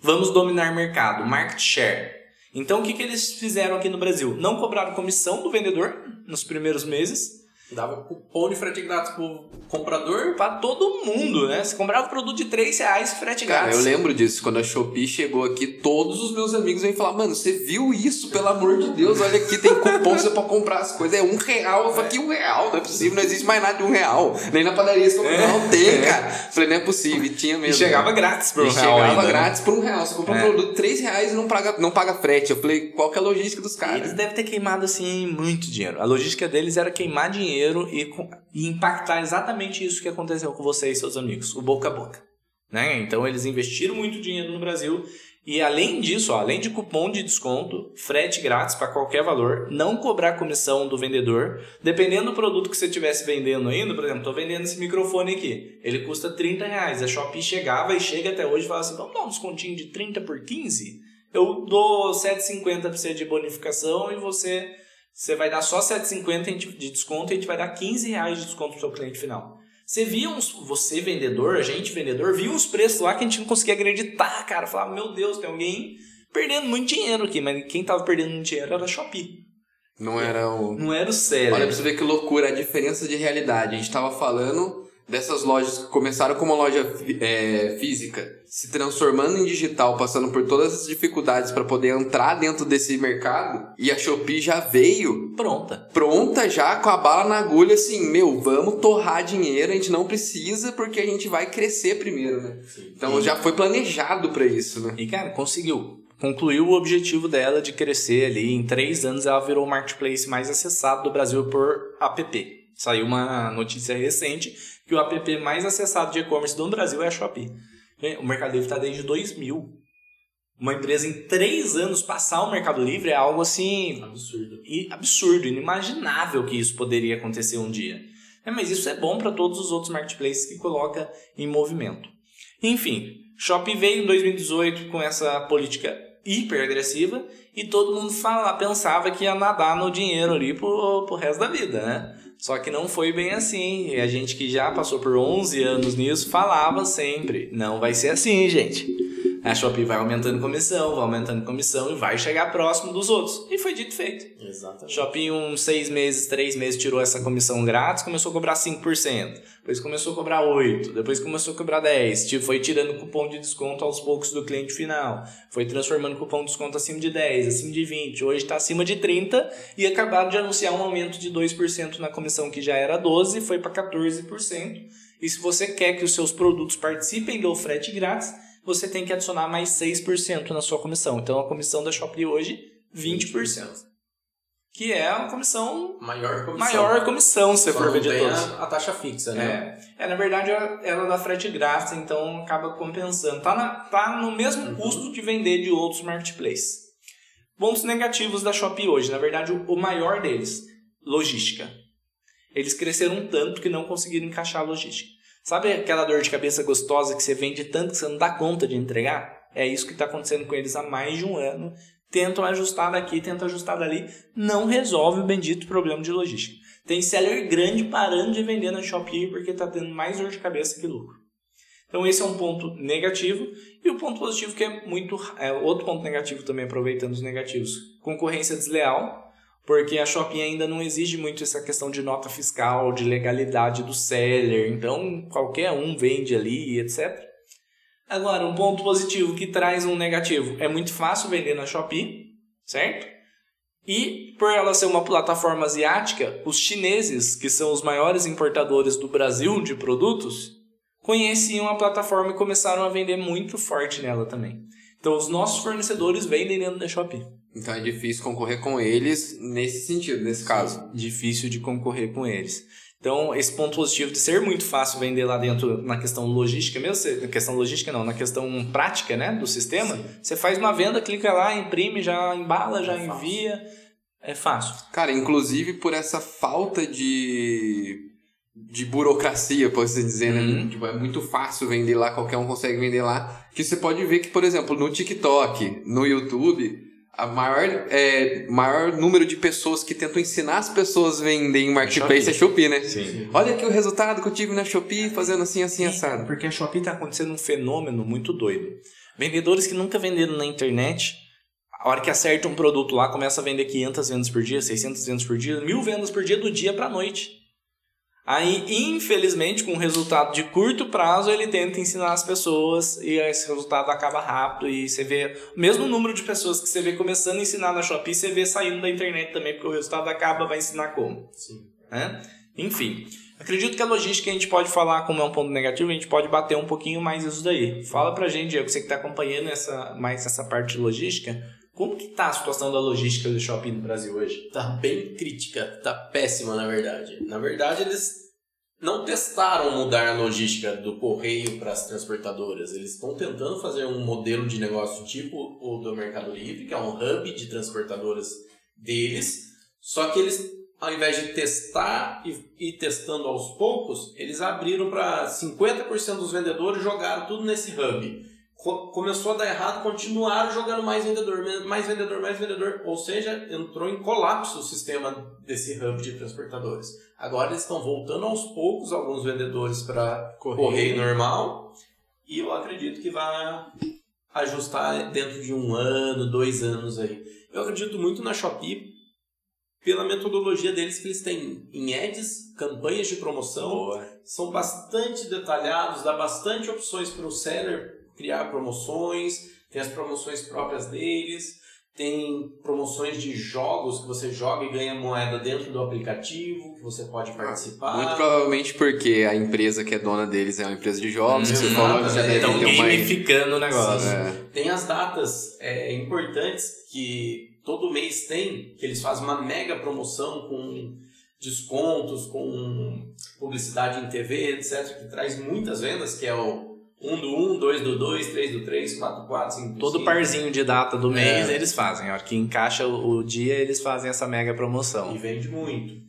B: vamos dominar mercado, market share. Então o que, que eles fizeram aqui no Brasil? Não cobraram comissão do vendedor nos primeiros meses
C: Dava cupom de frete grátis pro comprador.
B: para todo mundo, né? Você comprava produto de 3 reais, frete
A: Cara,
B: grátis.
A: eu lembro disso. Quando a Shopee chegou aqui, todos os meus amigos vêm falar, mano, você viu isso? Pelo amor de Deus, olha aqui, tem cupom você pode comprar as coisas. É um real. Eu falei, que um real? Não é possível, não existe mais nada de um real. Nem na padaria você compra,
B: É.
A: não tem,
B: É.
A: cara. Falei, não é possível. E tinha
B: E
A: mesmo.
B: chegava grátis por um
A: E
B: real
A: chegava
B: ainda, né?
A: grátis por um real. Você compra
B: É.
A: um produto de 3 reais e não paga, não paga frete. Eu falei, qual que é a logística dos caras?
B: Eles devem ter queimado assim muito dinheiro. A logística deles era queimar dinheiro e, co- e impactar exatamente isso que aconteceu com você e seus amigos, o boca a boca. Né? Então eles investiram muito dinheiro no Brasil e além disso, ó, além de cupom de desconto, frete grátis para qualquer valor, não cobrar comissão do vendedor, dependendo do produto que você estivesse vendendo ainda, por exemplo, estou vendendo esse microfone aqui, ele custa 30 reais. A Shopee chegava e chega até hoje e fala assim: vamos dar um descontinho de 30 por 15? Eu dou 7,50 para você de bonificação e você você vai dar só 7,50 de desconto e a gente vai dar 15 reais de desconto pro seu cliente final. Você via uns, você vendedor, a gente vendedor, via uns preços lá que a gente não conseguia acreditar, cara. Falava, meu Deus, tem alguém perdendo muito dinheiro aqui, mas quem tava perdendo muito dinheiro era a Shopee.
A: Não era o.
B: Não era o sério.
A: Olha pra você ver que loucura, a diferença de realidade. A gente tava falando dessas lojas que começaram como loja é, física, se transformando em digital, passando por todas as dificuldades para poder entrar dentro desse mercado, e a Shopee já veio
B: Pronta.
A: pronta já com a bala na agulha assim, meu, vamos torrar dinheiro, a gente não precisa porque a gente vai crescer primeiro, né? Então já foi planejado para isso, né?
B: E, cara, conseguiu. Concluiu o objetivo dela de crescer ali. Em três anos, ela virou o marketplace mais acessado do Brasil por app. Saiu uma notícia recente que o app mais acessado de e-commerce do Brasil é a Shopee. O Mercado Livre está desde 2000. Uma empresa em três anos passar o Mercado Livre é algo assim
C: Absurdo.
B: e absurdo, inimaginável que isso poderia acontecer um dia. É, mas isso é bom para todos os outros marketplaces que coloca em movimento. Enfim, Shopee veio em 2018 com essa política hiper agressiva e todo mundo fala, pensava que ia nadar no dinheiro ali pro, pro resto da vida, né? Só que não foi bem assim. E a gente que já passou por 11 anos nisso falava sempre: não vai ser assim, gente. A Shopee vai aumentando comissão, vai aumentando comissão e vai chegar próximo dos outros. E foi dito e feito.
C: Exatamente.
B: Shopee, uns seis meses, três meses, tirou essa comissão grátis, começou a cobrar 5%. Depois começou a cobrar 8%. Depois começou a cobrar 10%. Tipo, Foi tirando cupom de desconto aos poucos do cliente final. Foi transformando cupom de desconto acima de 10%, acima de 20%. Hoje está acima de 30% e acabaram de anunciar um aumento de 2% na comissão que já era 12%, foi para 14%. E se você quer que os seus produtos participem do frete grátis, você tem que adicionar mais 6% na sua comissão. Então a comissão da Shopee hoje, 20%. Que é uma comissão
C: Maior comissão.
B: maior comissão, se
C: Só
B: for ver de
C: tem
B: todos.
C: a, a taxa fixa, né?
B: É. é, na verdade, ela dá frete grátis, então acaba compensando. Tá, na- tá no mesmo
C: Uhum.
B: custo de vender de outros marketplaces. Pontos negativos da Shopee hoje. Na verdade, o, o maior deles, logística. Eles cresceram tanto que não conseguiram encaixar a logística. Sabe aquela dor de cabeça gostosa que você vende tanto que você não dá conta de entregar? É isso que está acontecendo com eles há mais de um ano. Tentam ajustar daqui, tentam ajustar dali. Não resolve o bendito problema de logística. Tem seller grande parando de vender na Shopee porque está tendo mais dor de cabeça que lucro. Então esse é um ponto negativo e o ponto positivo que é muito é outro ponto negativo também aproveitando os negativos, concorrência desleal, porque a Shopee ainda não exige muito essa questão de nota fiscal, de legalidade do seller, então qualquer um vende ali, etc. Agora, um ponto positivo que traz um negativo, é muito fácil vender na Shopee, certo? E por ela ser uma plataforma asiática, os chineses, que são os maiores importadores do Brasil de produtos, conheciam a plataforma e começaram a vender muito forte nela também. Então os nossos fornecedores vendem dentro da Shopee.
A: Então é difícil concorrer com eles nesse sentido, nesse caso.
B: Difícil de concorrer com eles. Então, esse ponto positivo de ser muito fácil vender lá dentro na questão logística, mesmo na questão logística não, na questão prática, né, do sistema, Sim. você faz uma venda, clica lá, imprime, já embala, já é envia. Fácil. É fácil.
A: Cara, inclusive por essa falta de de burocracia, pode se dizer, né? Uhum. Tipo, é muito fácil vender lá, qualquer um consegue vender lá. Que você pode ver que, por exemplo, no TikTok, no YouTube, a maior, é, maior número de pessoas que tentam ensinar as pessoas a vender em marketplace Shopee. é Shopee, né? Sim. Olha aqui o resultado que eu tive na Shopee fazendo assim, assim, assado.
B: Porque a Shopee tá acontecendo um fenômeno muito doido. Vendedores que nunca venderam na internet, a hora que acerta um produto lá, começa a vender 500 vendas por dia, 600 vendas por dia, mil vendas por dia do dia pra noite. Aí, infelizmente, com um resultado de curto prazo, ele tenta ensinar as pessoas e esse resultado acaba rápido. E você vê o mesmo número de pessoas que você vê começando a ensinar na Shopee, você vê saindo da internet também, porque o resultado acaba, vai ensinar como. Sim. Né? Enfim, acredito que a logística a gente pode falar como é um ponto negativo, a gente pode bater um pouquinho mais isso daí. Fala pra gente, Diego, você que está acompanhando essa, mais essa parte de logística, como que tá a situação da logística do shopping no Brasil hoje?
C: Tá bem crítica, tá péssima na verdade. Na verdade, eles não testaram mudar a logística do correio para as transportadoras. Eles estão tentando fazer um modelo de negócio tipo o do Mercado Livre, que é um hub de transportadoras deles, só que eles ao invés de testar e ir testando aos poucos, eles abriram para 50% dos vendedores jogaram tudo nesse hub começou a dar errado, continuaram jogando mais vendedor, mais vendedor, mais vendedor. Ou seja, entrou em colapso o sistema desse hub de transportadores. Agora eles estão voltando aos poucos alguns vendedores para correio. correio normal. E eu acredito que vai ajustar dentro de um ano, dois anos aí. Eu acredito muito na Shopee pela metodologia deles que eles têm em ads, campanhas de promoção, Boa. são bastante detalhados, dá bastante opções para o seller criar promoções, tem as promoções próprias deles, tem promoções de jogos que você joga e ganha moeda dentro do aplicativo, que você pode participar.
A: Muito provavelmente porque a empresa que é dona deles é uma empresa de jogos,
B: hum,
A: você
B: falou que já deve então, ter uma... gamificando o negócio.
C: É. Tem as datas é, importantes que todo mês tem, que eles fazem uma mega promoção com descontos, com publicidade em TV, etc., que traz muitas vendas, que é o um do 1, um, dois do 2, três do 3, quatro do 4, cinco do
B: Todo cinco. parzinho de data do mês é. eles fazem. A hora que encaixa o, o, dia, eles fazem essa mega promoção.
C: E vende muito.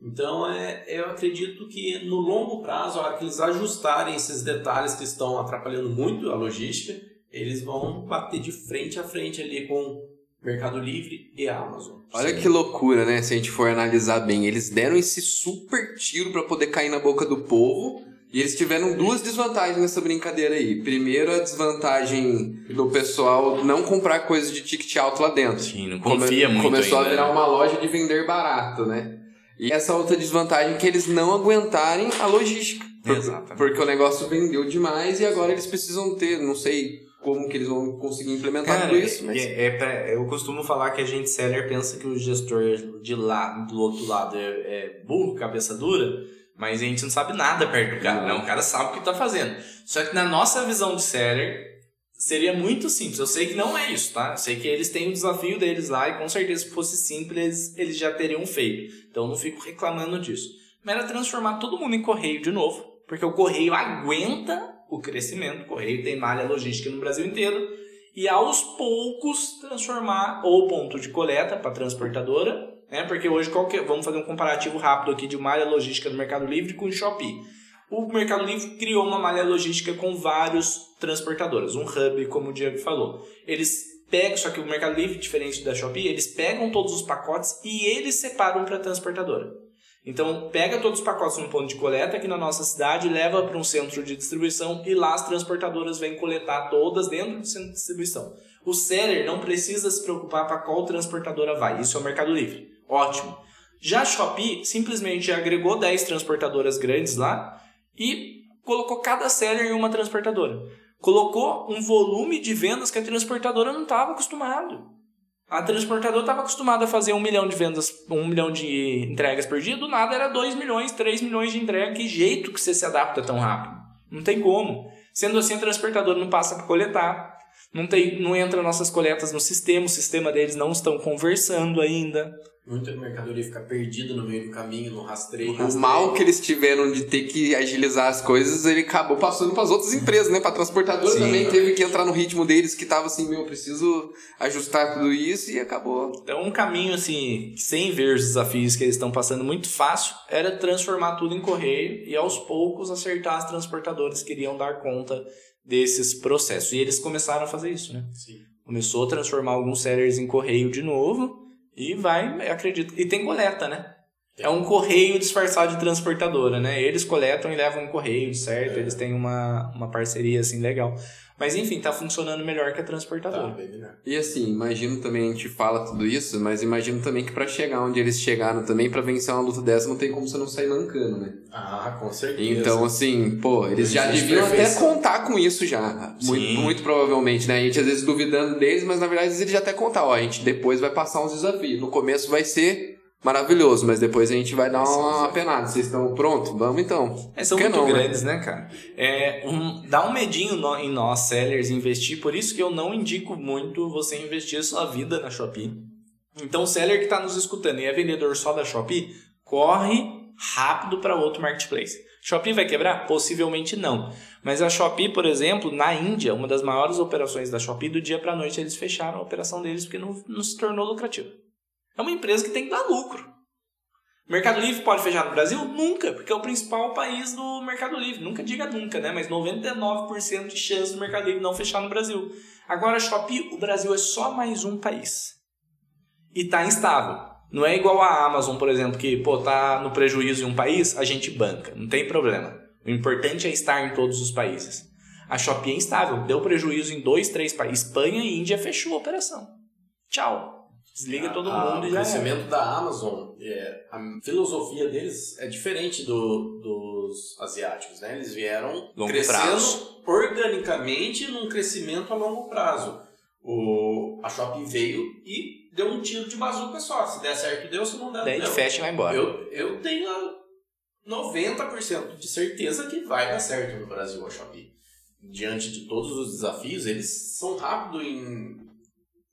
C: Então, é, eu acredito que no longo prazo, a hora que eles ajustarem esses detalhes que estão atrapalhando muito a logística, eles vão bater de frente a frente ali com Mercado Livre e Amazon.
A: Olha Sim. que loucura, né? Se a gente for analisar bem, eles deram esse super tiro para poder cair na boca do povo e eles tiveram duas desvantagens nessa brincadeira aí. Primeiro, a desvantagem do pessoal não comprar coisas de ticket alto lá dentro.
B: Sim, não confia Come, muito
A: Começou
B: ainda.
A: a virar uma loja de vender barato, né? E essa outra desvantagem é que eles não aguentarem a logística. Exatamente. Porque o negócio vendeu demais e agora eles precisam ter, não sei como que eles vão conseguir implementar Cara, tudo isso. Mas...
B: É, é pra, eu costumo falar que a gente seller pensa que o gestor de lá, do outro lado é, é burro, cabeça dura mas a gente não sabe nada perto do cara, não. O cara sabe o que está fazendo. Só que na nossa visão de seller, seria muito simples. Eu sei que não é isso, tá? Eu sei que eles têm o desafio deles lá e com certeza se fosse simples, eles já teriam feito. Então não fico reclamando disso. Mas era transformar todo mundo em correio de novo, porque o correio aguenta o crescimento. O correio tem malha logística no Brasil inteiro. E aos poucos transformar ou ponto de coleta para transportadora né? Porque hoje, qualquer, vamos fazer um comparativo rápido aqui de malha logística do Mercado Livre com o Shopee. O Mercado Livre criou uma malha logística com vários transportadores, um hub, como o Diego falou. Eles pegam, só que o Mercado Livre, diferente da Shopee, eles pegam todos os pacotes e eles separam para a transportadora. Então, pega todos os pacotes no ponto de coleta aqui na nossa cidade, leva para um centro de distribuição e lá as transportadoras vêm coletar todas dentro do centro de distribuição. O seller não precisa se preocupar para qual transportadora vai. Isso é o Mercado Livre. Ótimo. Já a Shopee simplesmente agregou 10 transportadoras grandes lá e colocou cada seller em uma transportadora. Colocou um volume de vendas que a transportadora não estava acostumado. A transportadora estava acostumada a fazer um milhão de vendas, um milhão de entregas por dia, do nada era 2 milhões, 3 milhões de entregas. Que jeito que você se adapta tão rápido? Não tem como. Sendo assim, a transportadora não passa para coletar, não, tem, não entra nossas coletas no sistema, o sistema deles não estão conversando ainda.
C: Muita mercadoria fica perdida no meio do caminho, no rastreio.
A: O mal que eles tiveram de ter que agilizar as coisas, ele acabou passando para as outras empresas, né? Para transportadora Sim, também teve que entrar no ritmo deles que tava assim, meu, preciso ajustar tudo isso e acabou.
B: Então, um caminho assim, sem ver os desafios que eles estão passando muito fácil, era transformar tudo em correio e aos poucos acertar as transportadoras que iriam dar conta desses processos. E eles começaram a fazer isso, né?
C: Sim.
B: Começou a transformar alguns sellers em correio de novo e vai, acredito. E tem coleta, né? É um correio disfarçado de transportadora, né? Eles coletam e levam em correio, certo? É. Eles têm uma, uma parceria assim legal. Mas enfim, tá funcionando melhor que a transportadora. Tá,
A: e assim, imagino também, a gente fala tudo isso, mas imagino também que para chegar onde eles chegaram também, para vencer uma luta dessa, não tem como você não sair mancando, né?
C: Ah, com certeza.
A: Então, assim, pô, eles já deviam até contar com isso já. Muito, muito, provavelmente, né? A gente às vezes duvidando deles, mas na verdade eles já até contar, ó, a gente depois vai passar uns desafios. No começo vai ser maravilhoso, mas depois a gente vai dar uma penada. Vocês estão prontos? Vamos então.
B: É, são muito não, né? grandes, né, cara? É, um, dá um medinho no, em nós, sellers, investir. Por isso que eu não indico muito você investir a sua vida na Shopee. Então, o seller que está nos escutando e é vendedor só da Shopee, corre rápido para outro marketplace. Shopee vai quebrar? Possivelmente não. Mas a Shopee, por exemplo, na Índia, uma das maiores operações da Shopee, do dia para noite eles fecharam a operação deles porque não, não se tornou lucrativo. É uma empresa que tem que dar lucro. Mercado Livre pode fechar no Brasil? Nunca, porque é o principal país do Mercado Livre. Nunca diga nunca, né? Mas 99% de chance do Mercado Livre não fechar no Brasil. Agora, Shopee, o Brasil é só mais um país. E tá instável. Não é igual a Amazon, por exemplo, que pô, tá no prejuízo em um país, a gente banca. Não tem problema. O importante é estar em todos os países. A Shopee é instável. Deu prejuízo em dois, três países. Espanha e Índia fechou a operação. Tchau. Desliga todo mundo a, e já
C: O crescimento é. da Amazon, é, a filosofia deles é diferente do, dos asiáticos, né? Eles vieram
B: longo
C: crescendo
B: prazo.
C: organicamente num crescimento a longo prazo. O, a Shopee veio e deu um tiro de bazuca só. Se der certo, deu. Se não der,
B: Daí
C: deu.
B: fecha e vai embora.
C: Eu, eu tenho 90% de certeza que vai dar certo no Brasil a Shopee. Diante de todos os desafios, eles são rápidos em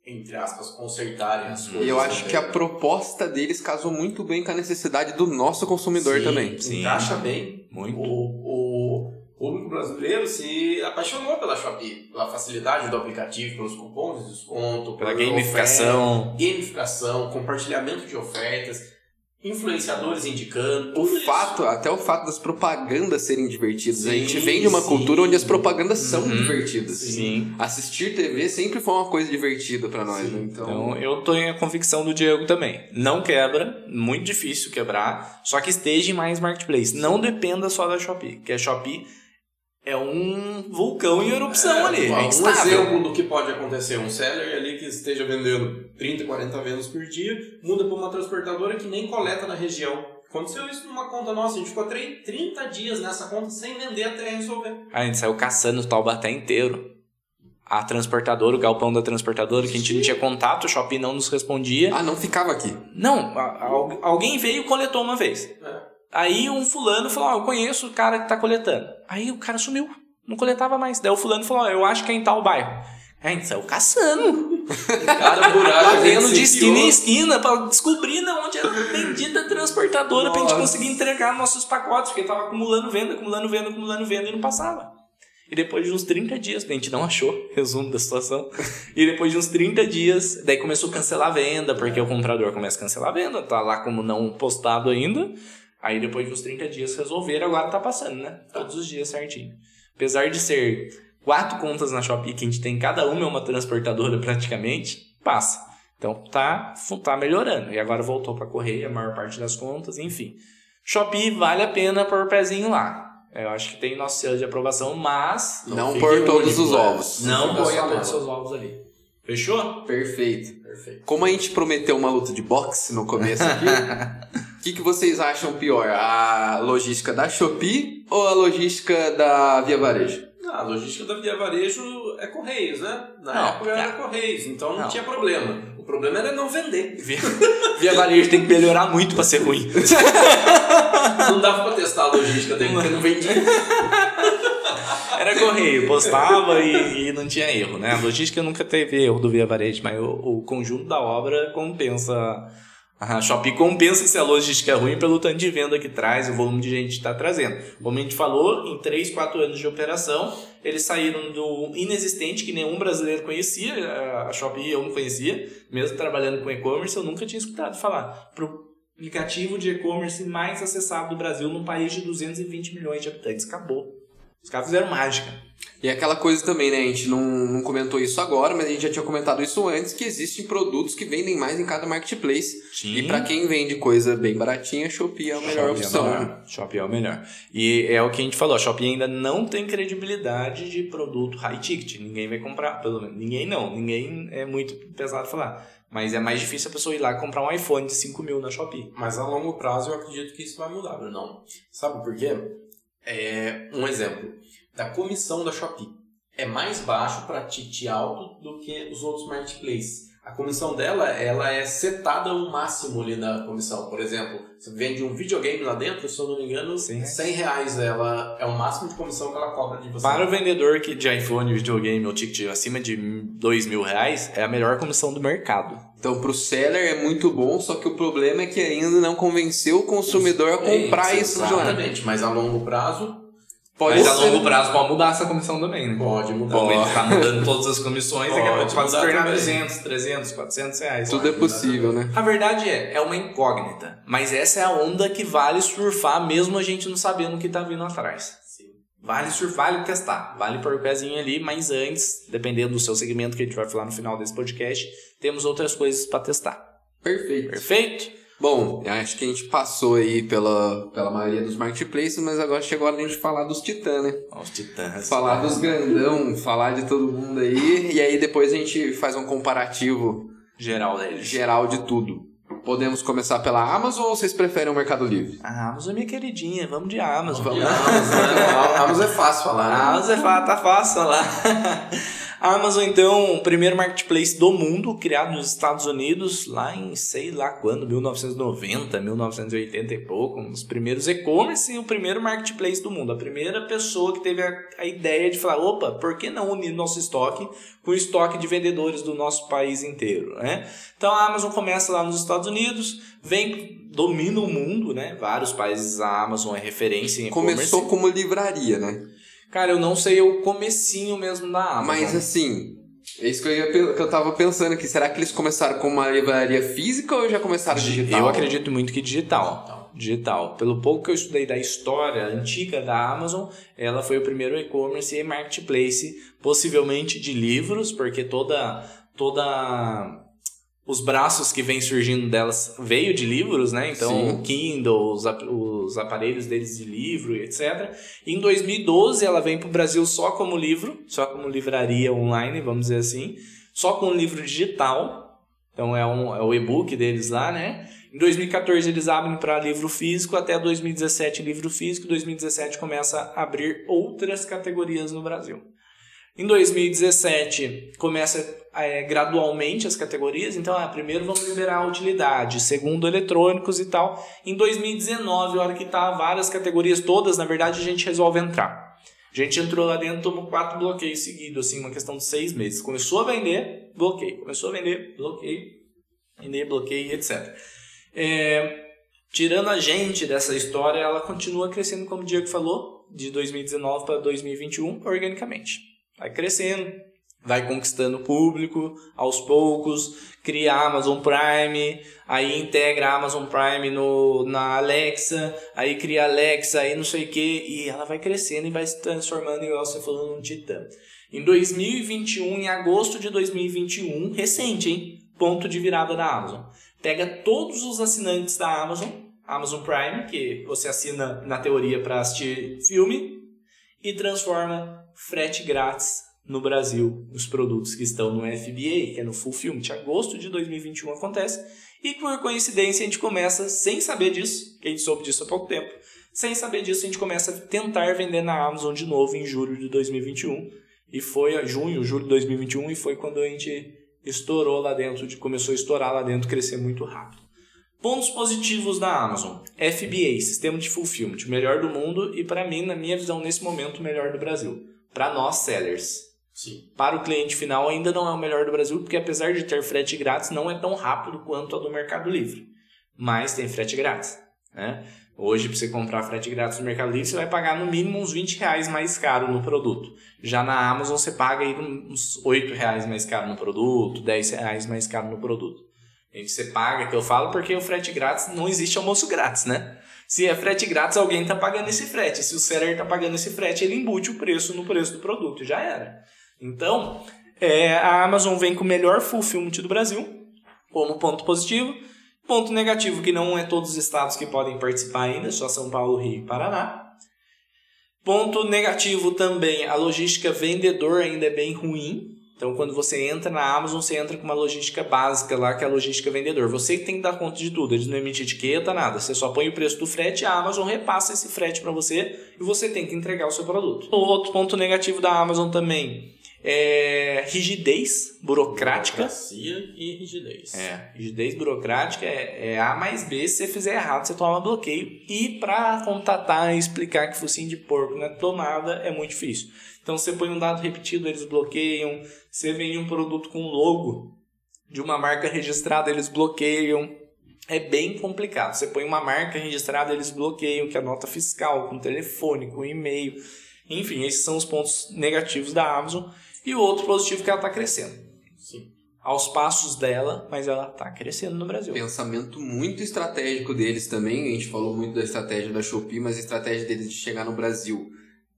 C: entre aspas, consertarem as coisas.
A: E eu acho que a proposta deles casou muito bem com a necessidade do nosso consumidor
C: sim,
A: também.
C: Sim, encaixa bem.
B: Muito.
C: O, o público brasileiro se apaixonou pela Shopee, pela facilidade do aplicativo, pelos cupons de desconto,
B: pela gamificação,
C: oferta, gamificação, compartilhamento de ofertas influenciadores indicando.
A: O fato, isso. até o fato das propagandas serem divertidas. Sim, a gente vem de uma sim. cultura onde as propagandas são uhum. divertidas.
B: Sim.
A: Assistir TV sempre foi uma coisa divertida para nós, né? então...
B: então... eu tenho a convicção do Diego também. Não quebra, muito difícil quebrar, só que esteja em mais marketplace. Não dependa só da Shopee, que a Shopee é um vulcão em erupção é, ali. É
C: um exemplo do que pode acontecer. Um seller ali que esteja vendendo 30, 40 vendas por dia, muda para uma transportadora que nem coleta na região. Aconteceu isso numa conta nossa, a gente ficou 30 dias nessa conta sem vender até resolver.
B: A gente saiu caçando o Taubaté inteiro. A transportadora, o galpão da transportadora, que a gente não tinha contato, o shopping não nos respondia.
A: Ah, não ficava aqui?
B: Não, a, a, alguém veio e coletou uma vez.
C: É.
B: Aí um fulano falou: oh, eu conheço o cara que tá coletando. Aí o cara sumiu, não coletava mais. Daí o fulano falou: oh, eu acho que é em tal bairro. A gente saiu caçando. [LAUGHS]
C: Cada buraco
B: vendo de esquina em esquina pra descobrir onde era a bendita transportadora Nossa. pra gente conseguir entregar nossos pacotes, porque tava acumulando venda, acumulando venda, acumulando venda e não passava. E depois de uns 30 dias, a gente não achou, [LAUGHS] resumo da situação. E depois de uns 30 dias, daí começou a cancelar a venda, porque o comprador começa a cancelar a venda, tá lá como não postado ainda. Aí depois dos 30 dias resolveram, agora tá passando, né? Todos os dias certinho. Apesar de ser quatro contas na Shopee, que a gente tem cada uma é uma transportadora praticamente, passa. Então tá, tá melhorando. E agora voltou para correr a maior parte das contas, enfim. Shopee vale a pena pôr o pezinho lá. Eu acho que tem nosso selo de aprovação, mas
A: Não,
C: fique
A: pôr todos os ovos.
B: não
C: só
B: todos os seus ovos ali. Fechou?
A: Perfeito.
C: Perfeito.
A: Como a gente prometeu uma luta de boxe no começo aqui, [LAUGHS] que, que vocês acham pior? A logística da Shopee ou a logística da Via Varejo?
C: Ah, a logística da Via Varejo é Correios, né? Na
B: Não,
C: época era
B: é.
C: Correios, então não,
B: Não.
C: tinha problema. O problema era não vender. [LAUGHS]
B: Via, Via Varejo tem que melhorar muito pra ser ruim. [LAUGHS]
C: Não dava pra testar a logística dele, porque não vendia. [LAUGHS]
B: Era correio, postava e, e não tinha erro, né? A logística nunca teve erro do Via Varejo, mas o, o conjunto da obra compensa. A Shopee compensa se a logística é ruim pelo tanto de venda que traz, o volume de gente que está trazendo. Como a gente falou, em 3, 4 anos de operação, eles saíram do inexistente, que nenhum brasileiro conhecia, a Shopee eu não conhecia, mesmo trabalhando com e-commerce, eu nunca tinha escutado falar. Pro aplicativo de e-commerce mais acessado do Brasil num país de 220 milhões de habitantes. Acabou. Os caras fizeram mágica.
A: E aquela coisa também, né? A gente não, não comentou isso agora, mas a gente já tinha comentado isso antes, que existem produtos que vendem mais em cada marketplace.
B: Sim.
A: E pra quem vende coisa bem baratinha, Shopee é a melhor
B: Shopee
A: opção.
B: É o
A: né?
B: melhor. Shopee é o melhor. E é o que a gente falou, a Shopee ainda não tem credibilidade de produto high ticket. Ninguém vai comprar, pelo menos. Ninguém não. Ninguém é muito pesado falar. Mas é mais difícil a pessoa ir lá e comprar um iPhone de 5 mil na Shopee.
C: Mas a longo prazo eu acredito que isso vai mudar, Brunão. Sabe por quê? É, um exemplo. Da comissão da Shopee. É mais baixo para Tite alto do que os outros marketplaces. A comissão dela, ela é setada o máximo ali na comissão. Por exemplo, você vende um videogame lá dentro, se eu não me engano,
B: Sim.
C: 100 reais ela, é o máximo de comissão que ela cobra de você.
B: Para o vendedor que de iPhone, videogame ou ticket acima de 2 mil reais, é a melhor comissão do mercado.
A: Então, pro seller é muito bom, só que o problema é que ainda não convenceu o consumidor a comprar isso lá.
C: Exatamente, mas a longo prazo
A: Pode
B: Mas a
A: ser-
B: longo prazo pode mudar essa comissão também, né?
C: pode mudar.
B: Como ele está mudando todas as comissões, daqui a
C: Pode
B: pouco pode se tornar
C: também.
B: 200, 300, 400 reais.
A: Tudo é possível, né?
B: A verdade é, é uma incógnita. Mas essa é a onda que vale surfar, mesmo a gente não sabendo o que tá vindo atrás. Vale surfar, vale testar. Vale pôr o pezinho ali, mas antes, dependendo do seu segmento que a gente vai falar no final desse podcast, temos outras coisas para testar.
A: Perfeito.
B: Perfeito?
A: Bom, acho que a gente passou aí pela, pela maioria dos marketplaces, mas agora chegou a hora de a gente falar dos titãs, né?
B: Os titãs.
A: Falar dos grandão, falar de todo mundo aí, e aí depois a gente faz um comparativo
B: Geral deles.
A: geral de tudo. Podemos começar pela Amazon ou vocês preferem o Mercado Livre?
B: A Amazon é minha queridinha, vamos de Amazon.
C: Vamos lá, a [LAUGHS] Amazon é fácil falar, né?
B: Amazon é tá fácil lá. A Amazon, então, o primeiro marketplace do mundo, criado nos Estados Unidos, lá em sei lá quando, 1990, 1980 e pouco, um dos primeiros e-commerce e o primeiro marketplace do mundo. A primeira pessoa que teve a, a ideia de falar, opa, por que não unir nosso estoque com o estoque de vendedores do nosso país inteiro, né? Então a Amazon começa lá nos Estados Unidos, vem, domina o mundo, né? Vários países a Amazon é referência em.
A: Começou como livraria, né?
B: Cara, eu não sei o comecinho mesmo da Amazon.
A: Mas assim, é isso que eu, ia, que eu tava pensando aqui. Será que eles começaram com uma livraria física ou já começaram digital?
B: Eu acredito muito que digital. Digital. Pelo pouco que eu estudei da história antiga da Amazon, ela foi o primeiro e-commerce e marketplace, possivelmente de livros, porque toda toda os braços que vem surgindo delas veio de livros, né? Então,
A: Sim.
B: o Kindle, os, os aparelhos deles de livro, etc. Em 2012, ela vem para o Brasil só como livro, só como livraria online, vamos dizer assim, só com livro digital. Então, é, um, é o e-book deles lá, né? Em 2014, eles abrem para livro físico, até 2017, livro físico. 2017 começa a abrir outras categorias no Brasil. Em 2017, começa é, gradualmente as categorias. Então, ah, primeiro vamos liberar a utilidade, segundo eletrônicos e tal. Em 2019, a hora que tá várias categorias todas, na verdade, a gente resolve entrar. A gente entrou lá dentro, tomou quatro bloqueios seguidos, assim, uma questão de seis meses. Começou a vender, bloqueio. Começou a vender, bloqueio. Vender, bloqueio, etc. É, tirando a gente dessa história, ela continua crescendo, como o Diego falou, de 2019 para 2021, organicamente. Vai crescendo, vai conquistando o público aos poucos, cria a Amazon Prime, aí integra a Amazon Prime no, na Alexa, aí cria a Alexa, aí não sei o que, e ela vai crescendo e vai se transformando, igual você falou, num titã. Em 2021, em agosto de 2021, recente, hein? Ponto de virada da Amazon. Pega todos os assinantes da Amazon, Amazon Prime, que você assina na teoria para assistir filme e transforma frete grátis no Brasil os produtos que estão no FBA, que é no Fulfillment. Agosto de 2021 acontece e por coincidência a gente começa, sem saber disso, que a gente soube disso há pouco tempo, sem saber disso a gente começa a tentar vender na Amazon de novo em julho de 2021 e foi junho, julho de 2021 e foi quando a gente estourou lá dentro, começou a estourar lá dentro, crescer muito rápido. Pontos positivos da Amazon. FBA, Sistema de Fulfillment, melhor do mundo e para mim, na minha visão, nesse momento, melhor do Brasil. Para nós, sellers.
C: Sim.
B: Para o cliente final, ainda não é o melhor do Brasil, porque apesar de ter frete grátis, não é tão rápido quanto a do Mercado Livre. Mas tem frete grátis. Né? Hoje, para você comprar frete grátis no Mercado Livre, você vai pagar no mínimo uns 20 reais mais caro no produto. Já na Amazon, você paga aí uns 8 reais mais caro no produto, 10 reais mais caro no produto. Gente você paga, que eu falo, porque o frete grátis não existe almoço grátis, né? Se é frete grátis, alguém está pagando esse frete. Se o seller está pagando esse frete, ele embute o preço no preço do produto. Já era. Então, é, a Amazon vem com o melhor fulfillment do Brasil, como ponto positivo. Ponto negativo, que não é todos os estados que podem participar ainda, só São Paulo, Rio e Paraná. Ponto negativo também, a logística vendedor ainda é bem ruim. Então, quando você entra na Amazon, você entra com uma logística básica lá, que é a logística vendedor. Você tem que dar conta de tudo. Eles não emitem etiqueta, nada. Você só põe o preço do frete, a Amazon repassa esse frete para você e você tem que entregar o seu produto. O outro ponto negativo da Amazon também é rigidez burocrática.
C: Burocracia e rigidez.
B: É, rigidez burocrática é, é A mais B. Se você fizer errado, você toma bloqueio. E para contatar e explicar que focinho de porco na tomada é muito difícil. Então você põe um dado repetido, eles bloqueiam. Você vende um produto com logo de uma marca registrada, eles bloqueiam. É bem complicado. Você põe uma marca registrada, eles bloqueiam, que é a nota fiscal, com telefone, com e-mail. Enfim, esses são os pontos negativos da Amazon. E o outro positivo é que ela está crescendo.
C: Sim.
B: Aos passos dela, mas ela está crescendo no Brasil.
A: Pensamento muito estratégico deles também. A gente falou muito da estratégia da Shopee, mas a estratégia deles de chegar no Brasil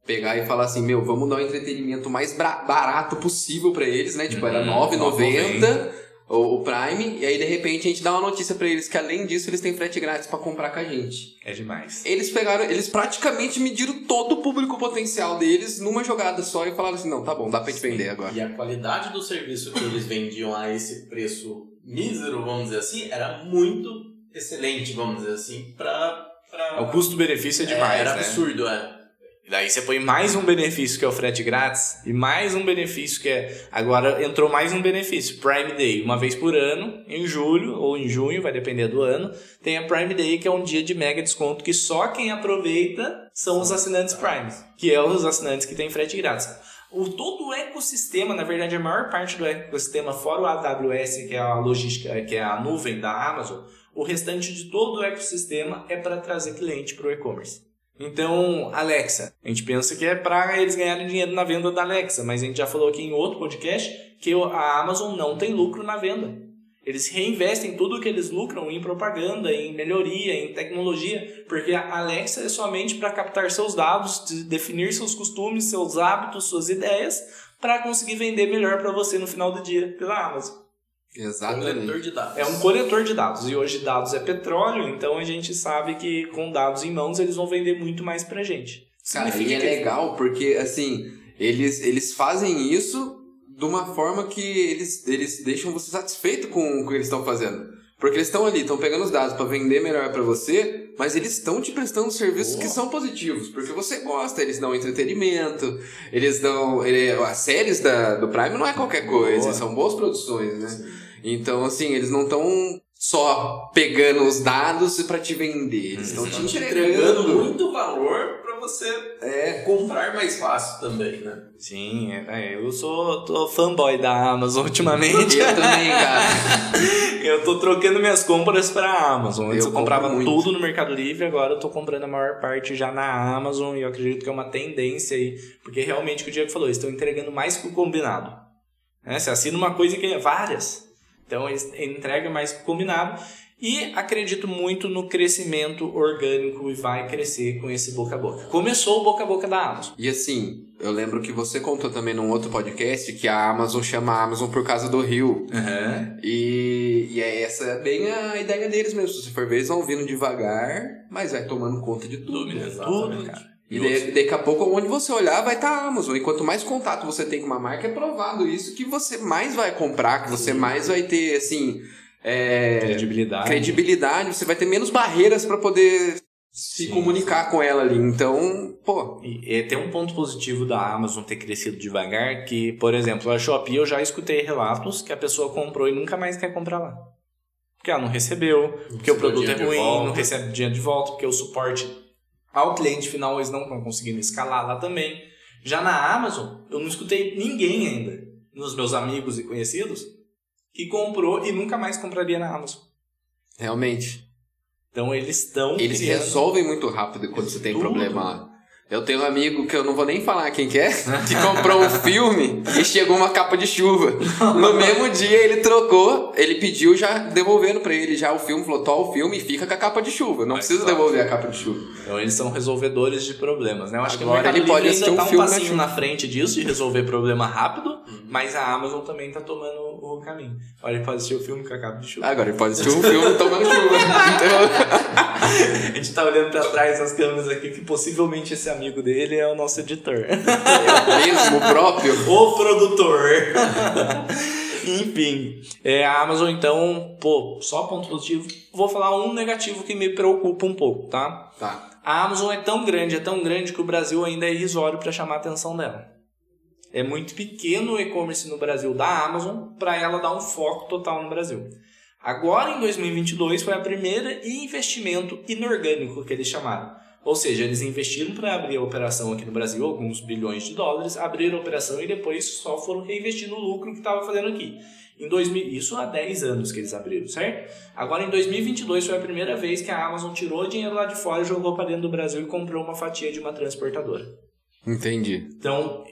A: pegar e falar assim, meu, vamos dar o entretenimento mais barato possível para eles, né? Tipo, era
B: Uhum,
A: 9,90 o, o Prime, e aí de repente a gente dá uma notícia para eles que além disso eles têm frete grátis para comprar com a gente.
B: É demais.
A: Eles pegaram, eles praticamente mediram todo o público potencial deles numa jogada só e falaram assim, não, tá bom, dá pra gente vender agora.
C: E a qualidade do serviço que eles vendiam a esse preço mísero, vamos dizer assim, era muito excelente, vamos dizer assim, pra... pra...
B: O custo-benefício é demais,
C: era
B: né?
C: absurdo, é.
B: Daí você põe mais um benefício que é o frete grátis e mais um benefício que é. Agora entrou mais um benefício, Prime Day, uma vez por ano, em julho ou em junho, vai depender do ano. Tem a Prime Day, que é um dia de mega desconto que só quem aproveita são os assinantes Prime, que é os assinantes que têm frete grátis. O, todo o ecossistema, na verdade, a maior parte do ecossistema, fora o AWS, que é a logística, que é a nuvem da Amazon, o restante de todo o ecossistema é para trazer cliente para o e-commerce. Então, Alexa, a gente pensa que é para eles ganharem dinheiro na venda da Alexa, mas a gente já falou aqui em outro podcast que a Amazon não tem lucro na venda. Eles reinvestem tudo o que eles lucram em propaganda, em melhoria, em tecnologia, porque a Alexa é somente para captar seus dados, de- definir seus costumes, seus hábitos, suas ideias, para conseguir vender melhor para você no final do dia pela Amazon.
C: Coletor
A: Exatamente.
C: de dados.
B: É um coletor de dados. E hoje dados é petróleo, então a gente sabe que com dados em mãos eles vão vender muito mais pra gente.
A: Cara, e
B: Significa
A: é
B: que-
A: legal porque, assim, eles, eles fazem isso de uma forma que eles, eles deixam você satisfeito com o que eles estão fazendo. Porque eles estão ali, estão pegando os dados para vender melhor para você, mas eles estão te prestando serviços
C: Boa.
A: que são positivos, porque você gosta, eles dão entretenimento, eles dão. ele- as séries da, do Prime não é qualquer coisa,
B: Boa.
A: são boas produções, né? Então, assim, eles não estão só pegando os dados para te vender, eles estão
C: Estão
A: te entregando.
C: entregando muito valor pra você
A: É.
C: comprar mais fácil também, né?
B: Sim, é, eu sou tô fanboy da Amazon ultimamente.
A: Eu também, cara. [LAUGHS]
B: eu tô trocando minhas compras pra Amazon. Antes eu,
A: Eu
B: comprava
A: muito.
B: tudo no Mercado Livre, agora eu tô comprando a maior parte já na Amazon e eu acredito que é uma tendência aí. Porque realmente o que o Diego falou, eles estão entregando mais que o combinado. Né? Você assina uma coisa que é várias. Então eles entregam mais combinado. E acredito muito no crescimento orgânico e vai crescer com esse boca a boca. Começou o boca a boca da Amazon.
A: E assim, eu lembro que você contou também num outro podcast que a Amazon chama a Amazon por causa do Rio.
B: Uhum.
A: E, e é essa é bem a ideia deles mesmo. Se você for ver, eles vão vindo devagar, mas vai tomando conta de tudo.
B: Tudo,
C: Exatamente.
B: tudo, cara.
A: E daí- daqui a pouco, onde você olhar, vai estar a Amazon. E quanto mais contato você tem com uma marca, é provado isso que você mais vai comprar, que você mais vai ter, assim, é,
B: Credibilidade.
A: credibilidade, você vai ter menos barreiras para poder se
B: Sim.
A: comunicar com ela ali. Então, pô,
B: E, e tem um ponto positivo da Amazon ter crescido devagar, que, por exemplo, a Shopee eu já escutei relatos que a pessoa comprou e nunca mais quer comprar lá. Porque ela não recebeu, porque o
C: recebeu
B: produto é
C: de
B: ruim, não recebe dinheiro de volta, porque o suporte ao cliente final eles não estão conseguindo escalar lá também. Já na Amazon, eu não escutei ninguém ainda, nos meus amigos e conhecidos, que comprou e nunca mais compraria na Amazon.
A: realmente.
B: Então eles estão.
A: Eles
B: criando-
A: resolvem muito rápido quando você tem
B: Tudo.
A: problema. Eu tenho um amigo que eu não vou nem falar quem que é, que comprou um filme e chegou uma capa de chuva. No mesmo dia ele trocou, ele pediu já devolvendo pra ele já o filme, falou, o filme e fica com a capa de chuva. Não
B: Mas
A: precisa
B: claro.
A: devolver a capa de chuva.
B: Então eles são resolvedores de problemas, né? Eu acho
A: Agora
B: que o
A: ele pode
B: ainda
A: um
B: tá um
A: filme na
B: passinho
A: chuva.
B: na frente disso, de resolver problema rápido, mas a Amazon também tá tomando o caminho. Olha, ele pode assistir o filme com a capa de chuva.
A: Agora ele pode assistir um filme tomando chuva. [LAUGHS] Então, [LAUGHS]
B: A gente tá olhando pra trás das câmeras aqui que possivelmente esse amigo dele é o nosso editor. [LAUGHS]
A: é mesmo próprio.
B: o produtor. [LAUGHS] Enfim, é, a Amazon então, pô, só ponto positivo. Vou falar um negativo que me preocupa um pouco, tá?
A: Tá.
B: A Amazon é tão grande, é tão grande que o Brasil ainda é irrisório para chamar a atenção dela. É muito pequeno o e-commerce no Brasil da Amazon para ela dar um foco total no Brasil. Agora em 2022 foi a primeira investimento inorgânico que eles chamaram. Ou seja, eles investiram para abrir a operação aqui no Brasil, alguns bilhões de dólares, abriram a operação e depois só foram reinvestir no lucro que estava fazendo aqui. Em 2000, isso há 10 anos que eles abriram, certo? Agora em 2022 foi a primeira vez que a Amazon tirou dinheiro lá de fora, jogou para dentro do Brasil e comprou uma fatia de uma transportadora.
A: Entendi.
B: Então,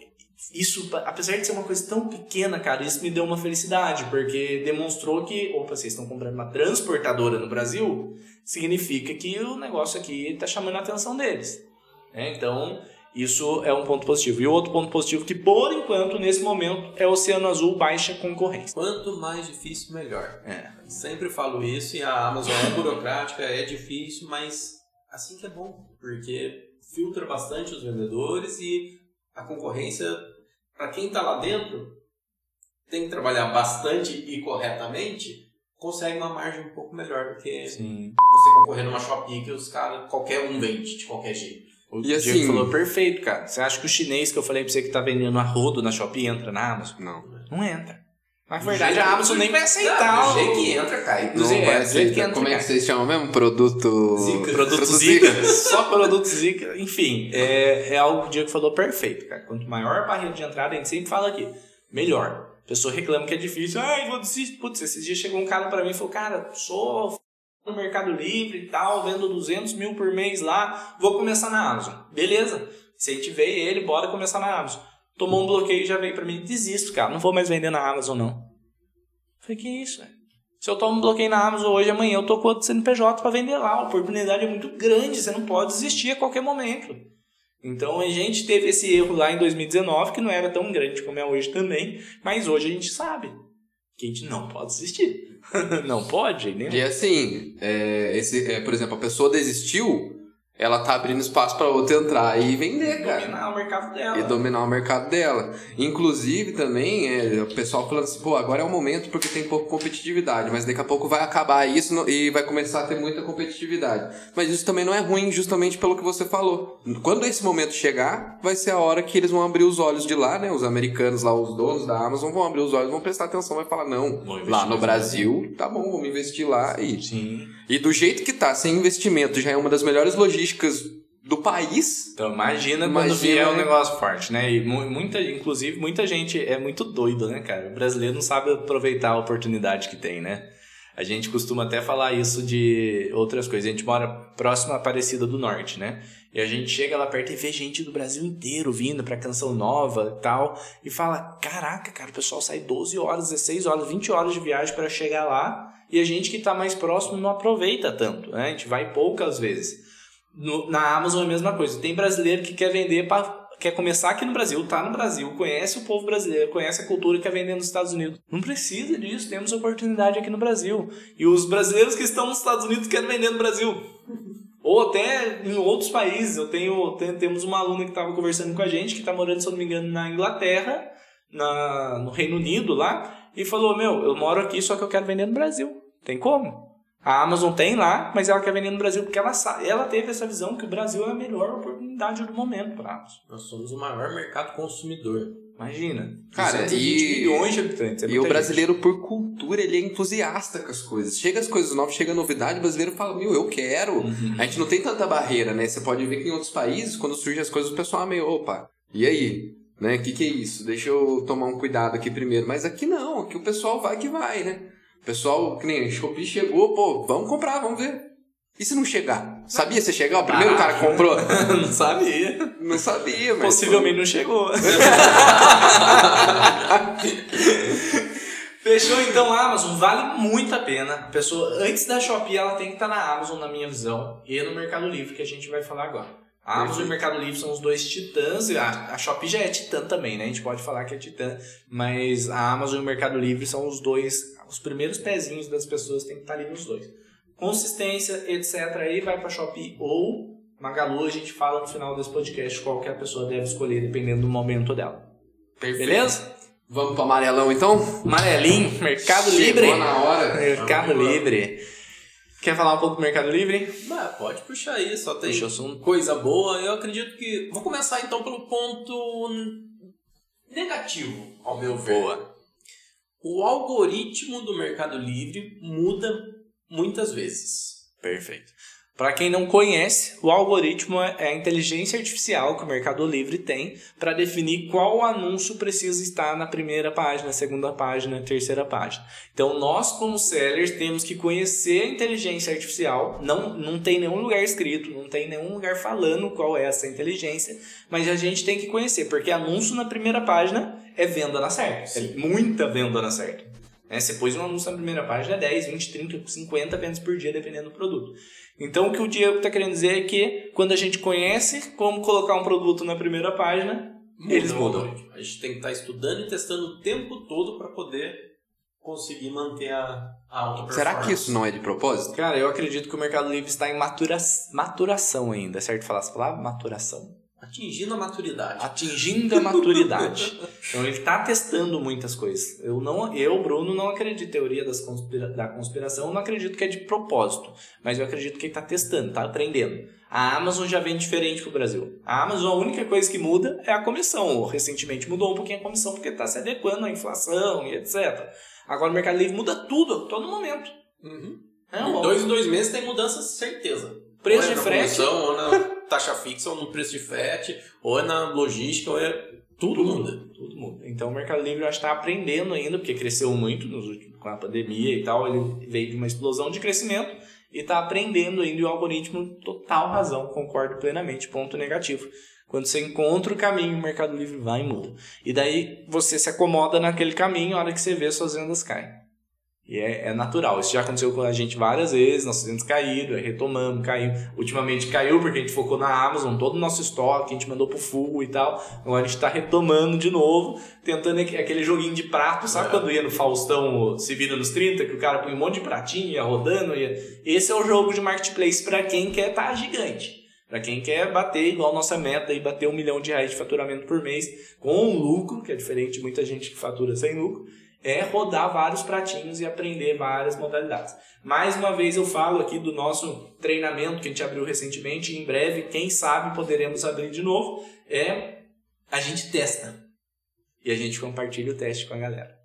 B: isso, apesar de ser uma coisa tão pequena, cara, isso me deu uma felicidade, porque demonstrou que, opa, vocês estão comprando uma transportadora no Brasil, significa que o negócio aqui está chamando a atenção deles. né? Então, isso é um ponto positivo. E o outro ponto positivo que, por enquanto, nesse momento, é o Oceano Azul baixa concorrência.
C: Quanto mais difícil, melhor.
B: É.
C: Sempre falo isso e a Amazon é burocrática, é difícil, mas assim que é bom, porque filtra bastante os vendedores e a concorrência, para quem está lá dentro, tem que trabalhar bastante e corretamente, consegue uma margem um pouco melhor do que
B: Sim.
C: você concorrer numa Shopee que os caras, qualquer um vende de qualquer jeito.
B: O
A: E
B: Diego
A: assim-
B: falou perfeito, cara. Você acha que o chinês que eu falei pra você que tá vendendo a rodo na Shopee entra na Amazon?
A: Não.
B: Não entra. Na
C: Do
B: verdade, a Amazon nem vai
C: Não,
B: aceitar.
C: do
B: o-
C: jeito que entra, cai.
B: Do
A: Não
B: jeito- é, do que entra,
A: Como é que
B: cara.
A: vocês chamam mesmo? Produto...
C: Zica.
B: Produto Zica. [LAUGHS] Só produto Zica. Enfim, é, é algo que o Diego falou perfeito, cara. Quanto maior a barreira de entrada, a gente sempre fala aqui, melhor. A pessoa reclama que é difícil. Ai, vou desistir. Putz, esses dias chegou um cara pra mim e falou, cara, sou no Mercado Livre e tal, vendo 200 mil por mês lá, vou começar na Amazon. Beleza. Se a gente vê ele, bora começar na Amazon. Tomou um bloqueio e já veio pra mim, desisto, cara, não vou mais vender na Amazon, não. Falei, que isso, velho? Se eu tomo um bloqueio na Amazon hoje, amanhã eu tô com outro CNPJ para vender lá. A oportunidade é muito grande, você não pode desistir a qualquer momento. Então a gente teve esse erro lá em 2019, que não era tão grande como é hoje também, mas hoje a gente sabe que a gente não pode desistir. [LAUGHS] não pode, nem
A: E assim, é, esse, é, por exemplo, a pessoa desistiu, ela tá abrindo espaço pra outra entrar e vender, cara.
B: dominar o mercado dela.
A: E dominar o mercado dela. Inclusive também, é, o pessoal falando assim, pô, agora é o momento porque tem pouca competitividade, mas daqui a pouco vai acabar isso no- e vai começar a ter muita competitividade. Mas isso também não é ruim, justamente pelo que você falou. Quando esse momento chegar, vai ser a hora que eles vão abrir os olhos de lá, né? Os americanos lá, os donos da Amazon vão abrir os olhos, vão prestar atenção, vai falar, não, lá no Brasil, tá bom, vamos investir lá e
B: Sim.
A: e do jeito que tá, sem investimento, já é uma das melhores logísticas do país.
B: Então imagina, quando
A: Imagina,
B: vier um negócio forte, né? E mu- muita, inclusive, muita gente é muito doido, né, cara? O brasileiro não sabe aproveitar a oportunidade que tem, né? A gente costuma até falar isso de outras coisas. A gente mora próximo à Aparecida do Norte, né? E a gente chega lá perto e vê gente do Brasil inteiro vindo pra Canção Nova e tal. E fala, caraca, cara, o pessoal sai 12 horas, 16 horas, 20 horas de viagem pra chegar lá e a gente que está mais próximo não aproveita tanto, né? A gente vai poucas vezes. No, na Amazon é a mesma coisa. Tem brasileiro que quer vender para quer começar aqui no Brasil, tá no Brasil, conhece o povo brasileiro, conhece a cultura e quer vender nos Estados Unidos. Não precisa disso, temos oportunidade aqui no Brasil. E os brasileiros que estão nos Estados Unidos querem vender no Brasil. [LAUGHS] Ou até em outros países. Eu tenho, tem, temos uma aluna que estava conversando com a gente, que está morando, se eu não me engano, na Inglaterra, na, no Reino Unido lá, e falou: Meu, eu moro aqui, só que eu quero vender no Brasil. Tem como? A Amazon tem lá, mas ela quer vender no Brasil porque ela, ela teve essa visão que o Brasil é a melhor oportunidade do momento para a Amazon.
C: Nós somos o maior mercado consumidor.
B: Imagina.
A: Cara, e,
B: milhões de habitantes. É
A: e o brasileiro, gente. por cultura, ele é entusiasta com as coisas. Chega as coisas novas, chega a novidade, o brasileiro fala, meu, eu quero. Uhum. A gente não tem tanta barreira, né? Você pode ver que em outros países, quando surgem as coisas, o pessoal é meio, opa, e aí? Né? O que, que é isso? Deixa eu tomar um cuidado aqui primeiro. Mas aqui não, aqui o pessoal vai que vai, né? Pessoal, que nem Shopee chegou, pô, vamos comprar, vamos ver. E se não chegar? Sabia se chegar? O primeiro ah, cara que comprou? [LAUGHS]
B: não sabia.
A: Não sabia, mas.
B: Possivelmente não chegou. [LAUGHS] Fechou então a Amazon, vale muito a pena. A pessoa, antes da Shopee, ela tem que estar na Amazon, na minha visão, e no Mercado Livre, que a gente vai falar agora. A Amazon e o Mercado Livre são os dois titãs, a, a Shopee já é titã também, né? A gente pode falar que é titã, mas a Amazon e o Mercado Livre são os dois, os primeiros pezinhos das pessoas tem que estar ali nos dois consistência, etc. Aí vai para Shopee ou Magalu. A gente fala no final desse podcast qual que a pessoa deve escolher dependendo do momento dela.
A: Perfeito.
B: Beleza?
A: Vamos para amarelão então?
B: Amarelinho, Mercado Chegou Livre.
A: na hora.
B: Mercado Livre. Quer falar um pouco do Mercado Livre?
C: Bah, pode puxar aí, só tem coisa boa. Eu acredito que. Vou começar então pelo ponto negativo, ao meu ver. Boa. O algoritmo do Mercado Livre muda muitas vezes.
B: Perfeito. Para quem não conhece, o algoritmo é a inteligência artificial que o Mercado Livre tem para definir qual anúncio precisa estar na primeira página, segunda página, terceira página. Então, nós, como sellers, temos que conhecer a inteligência artificial. Não, não tem nenhum lugar escrito, não tem nenhum lugar falando qual é essa inteligência, mas a gente tem que conhecer, porque anúncio na primeira página é venda na certa. É muita venda na certa. Né? Você pôs um anúncio na primeira página, 10, 20, 30, 50 vendas por dia, dependendo do produto. Então, o que o Diego está querendo dizer é que quando a gente conhece como colocar um produto na primeira página, eles mudam.
C: A gente tem que estar tá estudando e testando o tempo todo para poder conseguir manter a, a alta performance.
A: Será que isso não é de propósito?
B: Cara, eu acredito que o Mercado Livre está em matura... maturação ainda. É certo falar essa palavra? Maturação.
C: Atingindo a maturidade.
B: Atingindo a maturidade. [LAUGHS] então ele está testando muitas coisas. Eu, não, eu, Bruno, não acredito em teoria das conspira, da conspiração, não acredito que é de propósito. Mas eu acredito que ele está testando, está aprendendo. A Amazon já vem diferente para o Brasil. A Amazon, a única coisa que muda é a comissão. Recentemente mudou um pouquinho a comissão porque está se adequando à inflação e etc. Agora o Mercado Livre muda tudo, a todo momento.
C: Uhum. É, dois em dois meses tem mudança, certeza.
B: Preço de frete.
C: Comissão, ou na [LAUGHS] taxa fixa, ou no preço de frete, ou é na logística, ou é. Tudo, tudo muda.
B: Tudo muda. Então o Mercado Livre que está aprendendo ainda, porque cresceu muito nos últimos, com a pandemia e tal. Ele veio de uma explosão de crescimento e está aprendendo ainda. E o algoritmo, total razão, concordo plenamente. Ponto negativo. Quando você encontra o caminho, o Mercado Livre vai e muda. E daí você se acomoda naquele caminho, a hora que você vê suas vendas caem. E é, é, natural. Isso já aconteceu com a gente várias vezes, nossos clientes caíram, retomamos, caiu. Ultimamente caiu porque a gente focou na Amazon, todo o nosso estoque, a gente mandou pro full e tal. Agora a gente está retomando de novo, tentando aquele joguinho de prato, sabe é. quando ia no Faustão se vira nos 30, que o cara põe um monte de pratinho, ia rodando. Ia... Esse é o jogo de marketplace para quem quer estar tá gigante. Para quem quer bater igual nossa meta e bater um milhão de reais de faturamento por mês com lucro, que é diferente de muita gente que fatura sem lucro é rodar vários pratinhos e aprender várias modalidades. Mais uma vez eu falo aqui do nosso treinamento que a gente abriu recentemente, e em breve, quem sabe poderemos abrir de novo, é a gente testa e a gente compartilha o teste com a galera.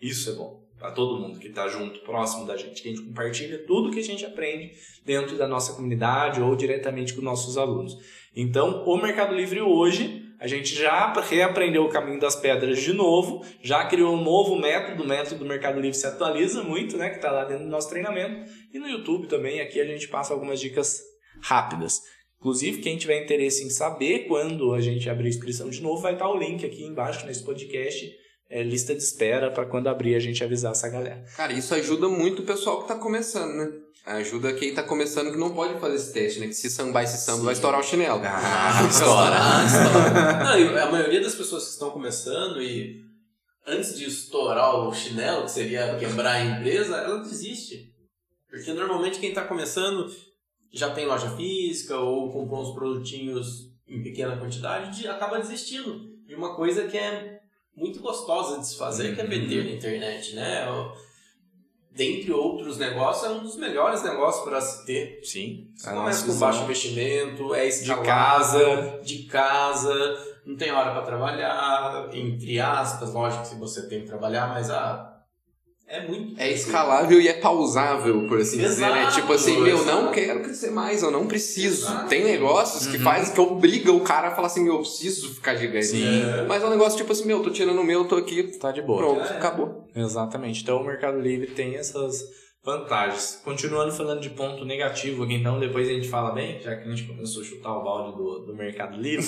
B: Isso é bom para todo mundo que está junto, próximo da gente, que a gente compartilha tudo que a gente aprende dentro da nossa comunidade ou diretamente com nossos alunos. Então, o Mercado Livre hoje a gente já reaprendeu o caminho das pedras de novo, já criou um novo método, o método do Mercado Livre se atualiza muito, né, que está lá dentro do nosso treinamento. E no YouTube também, aqui a gente passa algumas dicas rápidas. Inclusive, quem tiver interesse em saber quando a gente abrir a inscrição de novo, vai estar o link aqui embaixo nesse podcast é, lista de espera para quando abrir a gente avisar essa galera.
A: Cara, isso ajuda muito o pessoal que tá começando, né? Ajuda quem tá começando que não pode fazer esse teste, né? Que se sambar esse samba vai estourar o chinelo.
B: Ah, [LAUGHS] estoura.
C: Não, e a maioria das pessoas que estão começando e antes de estourar o chinelo, que seria quebrar a empresa, ela desiste. Porque normalmente quem está começando já tem loja física ou comprou uns produtinhos em pequena quantidade e acaba desistindo de uma coisa que é muito gostosa de se fazer, que é vender na internet, né? Dentre outros negócios, é um dos melhores negócios para se ter.
B: Sim.
C: Você começa com baixo investimento, é
B: de casa,
C: de casa, não tem hora para trabalhar, entre aspas, lógico que se você tem que trabalhar, mas ah, é muito.
A: É escalável e é pausável, por assim dizer, né?
C: Exato,
A: Tipo assim, meu, não quero crescer mais, eu não preciso.
C: Exato.
A: Tem negócios que
B: Uhum.
A: fazem que obligam o cara a falar assim, meu, eu preciso ficar gigante.
B: Sim.
A: Mas é um negócio tipo assim, meu, tô tirando o meu, tô aqui,
B: Tá de boa.
A: pronto,
C: é.
A: acabou.
B: Exatamente. Então o Mercado Livre tem essas vantagens. Continuando falando de ponto negativo aqui, então, depois a gente fala bem, já que a gente começou a chutar o balde do, do Mercado Livre.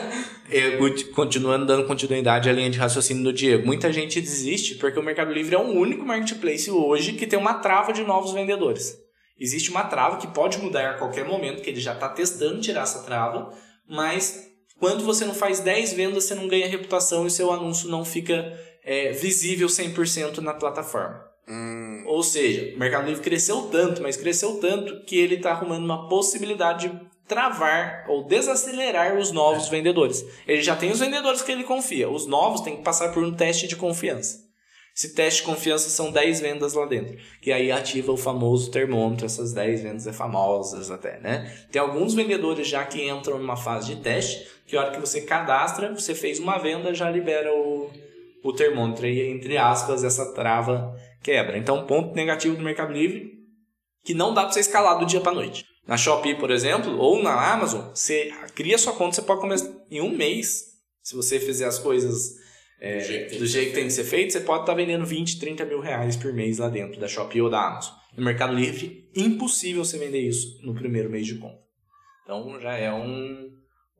B: [LAUGHS] Eu, continuando dando continuidade à linha de raciocínio do Diego. Muita gente desiste porque o Mercado Livre é o único marketplace hoje que tem uma trava de novos vendedores. Existe uma trava que pode mudar a qualquer momento, que ele já está testando tirar essa trava, mas quando você não faz 10 vendas, você não ganha reputação e seu anúncio não fica é, visível 100% na plataforma.
A: Hum,
B: Ou seja, o Mercado Livre cresceu tanto, mas cresceu tanto que ele está arrumando uma possibilidade de travar ou desacelerar os novos vendedores. Ele já tem os vendedores que ele confia, os novos têm que passar por um teste de confiança. Esse teste de confiança são 10 vendas lá dentro, que aí ativa o famoso termômetro, essas 10 vendas é famosas até, né? Tem alguns vendedores já que entram numa fase de teste, que a hora que você cadastra, você fez uma venda, já libera o, o termômetro e entre aspas essa trava quebra. Então, ponto negativo do Mercado Livre, que não dá para você escalar do dia para noite. Na Shopee, por exemplo, ou na Amazon, você cria sua conta, você pode começar em um mês. Se você fizer as coisas é,
C: Do jeito que tem
B: do
C: que
B: jeito
C: ser
B: que tem que ser feito, você pode estar vendendo 20, 30 mil reais por mês lá dentro da Shopee ou da Amazon. No Mercado Livre, impossível você vender isso no primeiro mês de conta. Então já é um,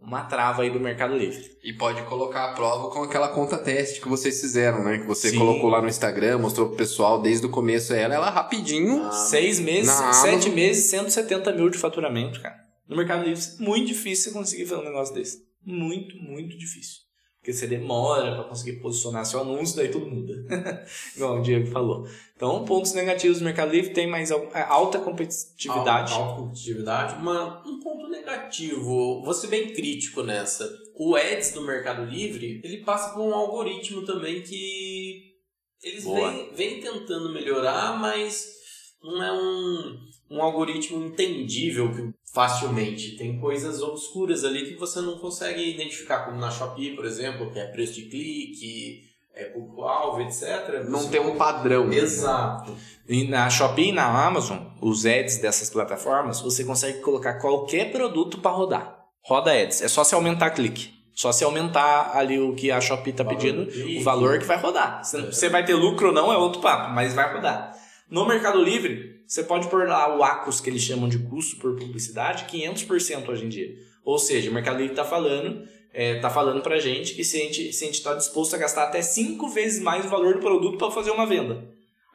B: uma trava aí do Mercado Livre.
A: E pode colocar a prova com aquela conta teste que vocês fizeram, né? Que você
B: Sim.
A: colocou lá no Instagram, mostrou pro pessoal desde o começo ela, ela rapidinho.
C: Ah,
B: Seis meses, sete
A: Amazon-
B: meses, 170 mil de faturamento, cara. No Mercado Livre, muito difícil você conseguir fazer um negócio desse. Muito, muito difícil. Porque você demora para conseguir posicionar seu anúncio, daí tudo muda. [LAUGHS] Igual o Diego falou. Então, pontos negativos do Mercado Livre tem mais é, alta competitividade.
C: Alta competitividade. Uma, um ponto negativo, vou ser bem crítico nessa. O Ads do Mercado Livre, ele passa por um algoritmo também que eles vêm, vêm tentando melhorar, mas não é um, um algoritmo entendível que- facilmente. Tem coisas obscuras ali que você não consegue identificar, como na Shopee, por exemplo, que é preço de clique, é público-alvo, etc.
A: Não
C: Você
A: tem um padrão.
C: Exato.
B: E na Shopee e na Amazon, os ads dessas plataformas, você consegue colocar qualquer produto para rodar. Roda ads. É só se aumentar clique. Só se aumentar ali o que a Shopee está pedindo, o valor que vai rodar. Se você vai ter lucro ou não é outro papo, mas vai rodar. No Mercado Livre, você pode pôr lá o ACOS, que eles chamam de custo por publicidade, 500% hoje em dia. Ou seja, o Mercado Livre está falando, é, tá falando pra gente que se a gente está disposto a gastar até 5 vezes mais o valor do produto para fazer uma venda.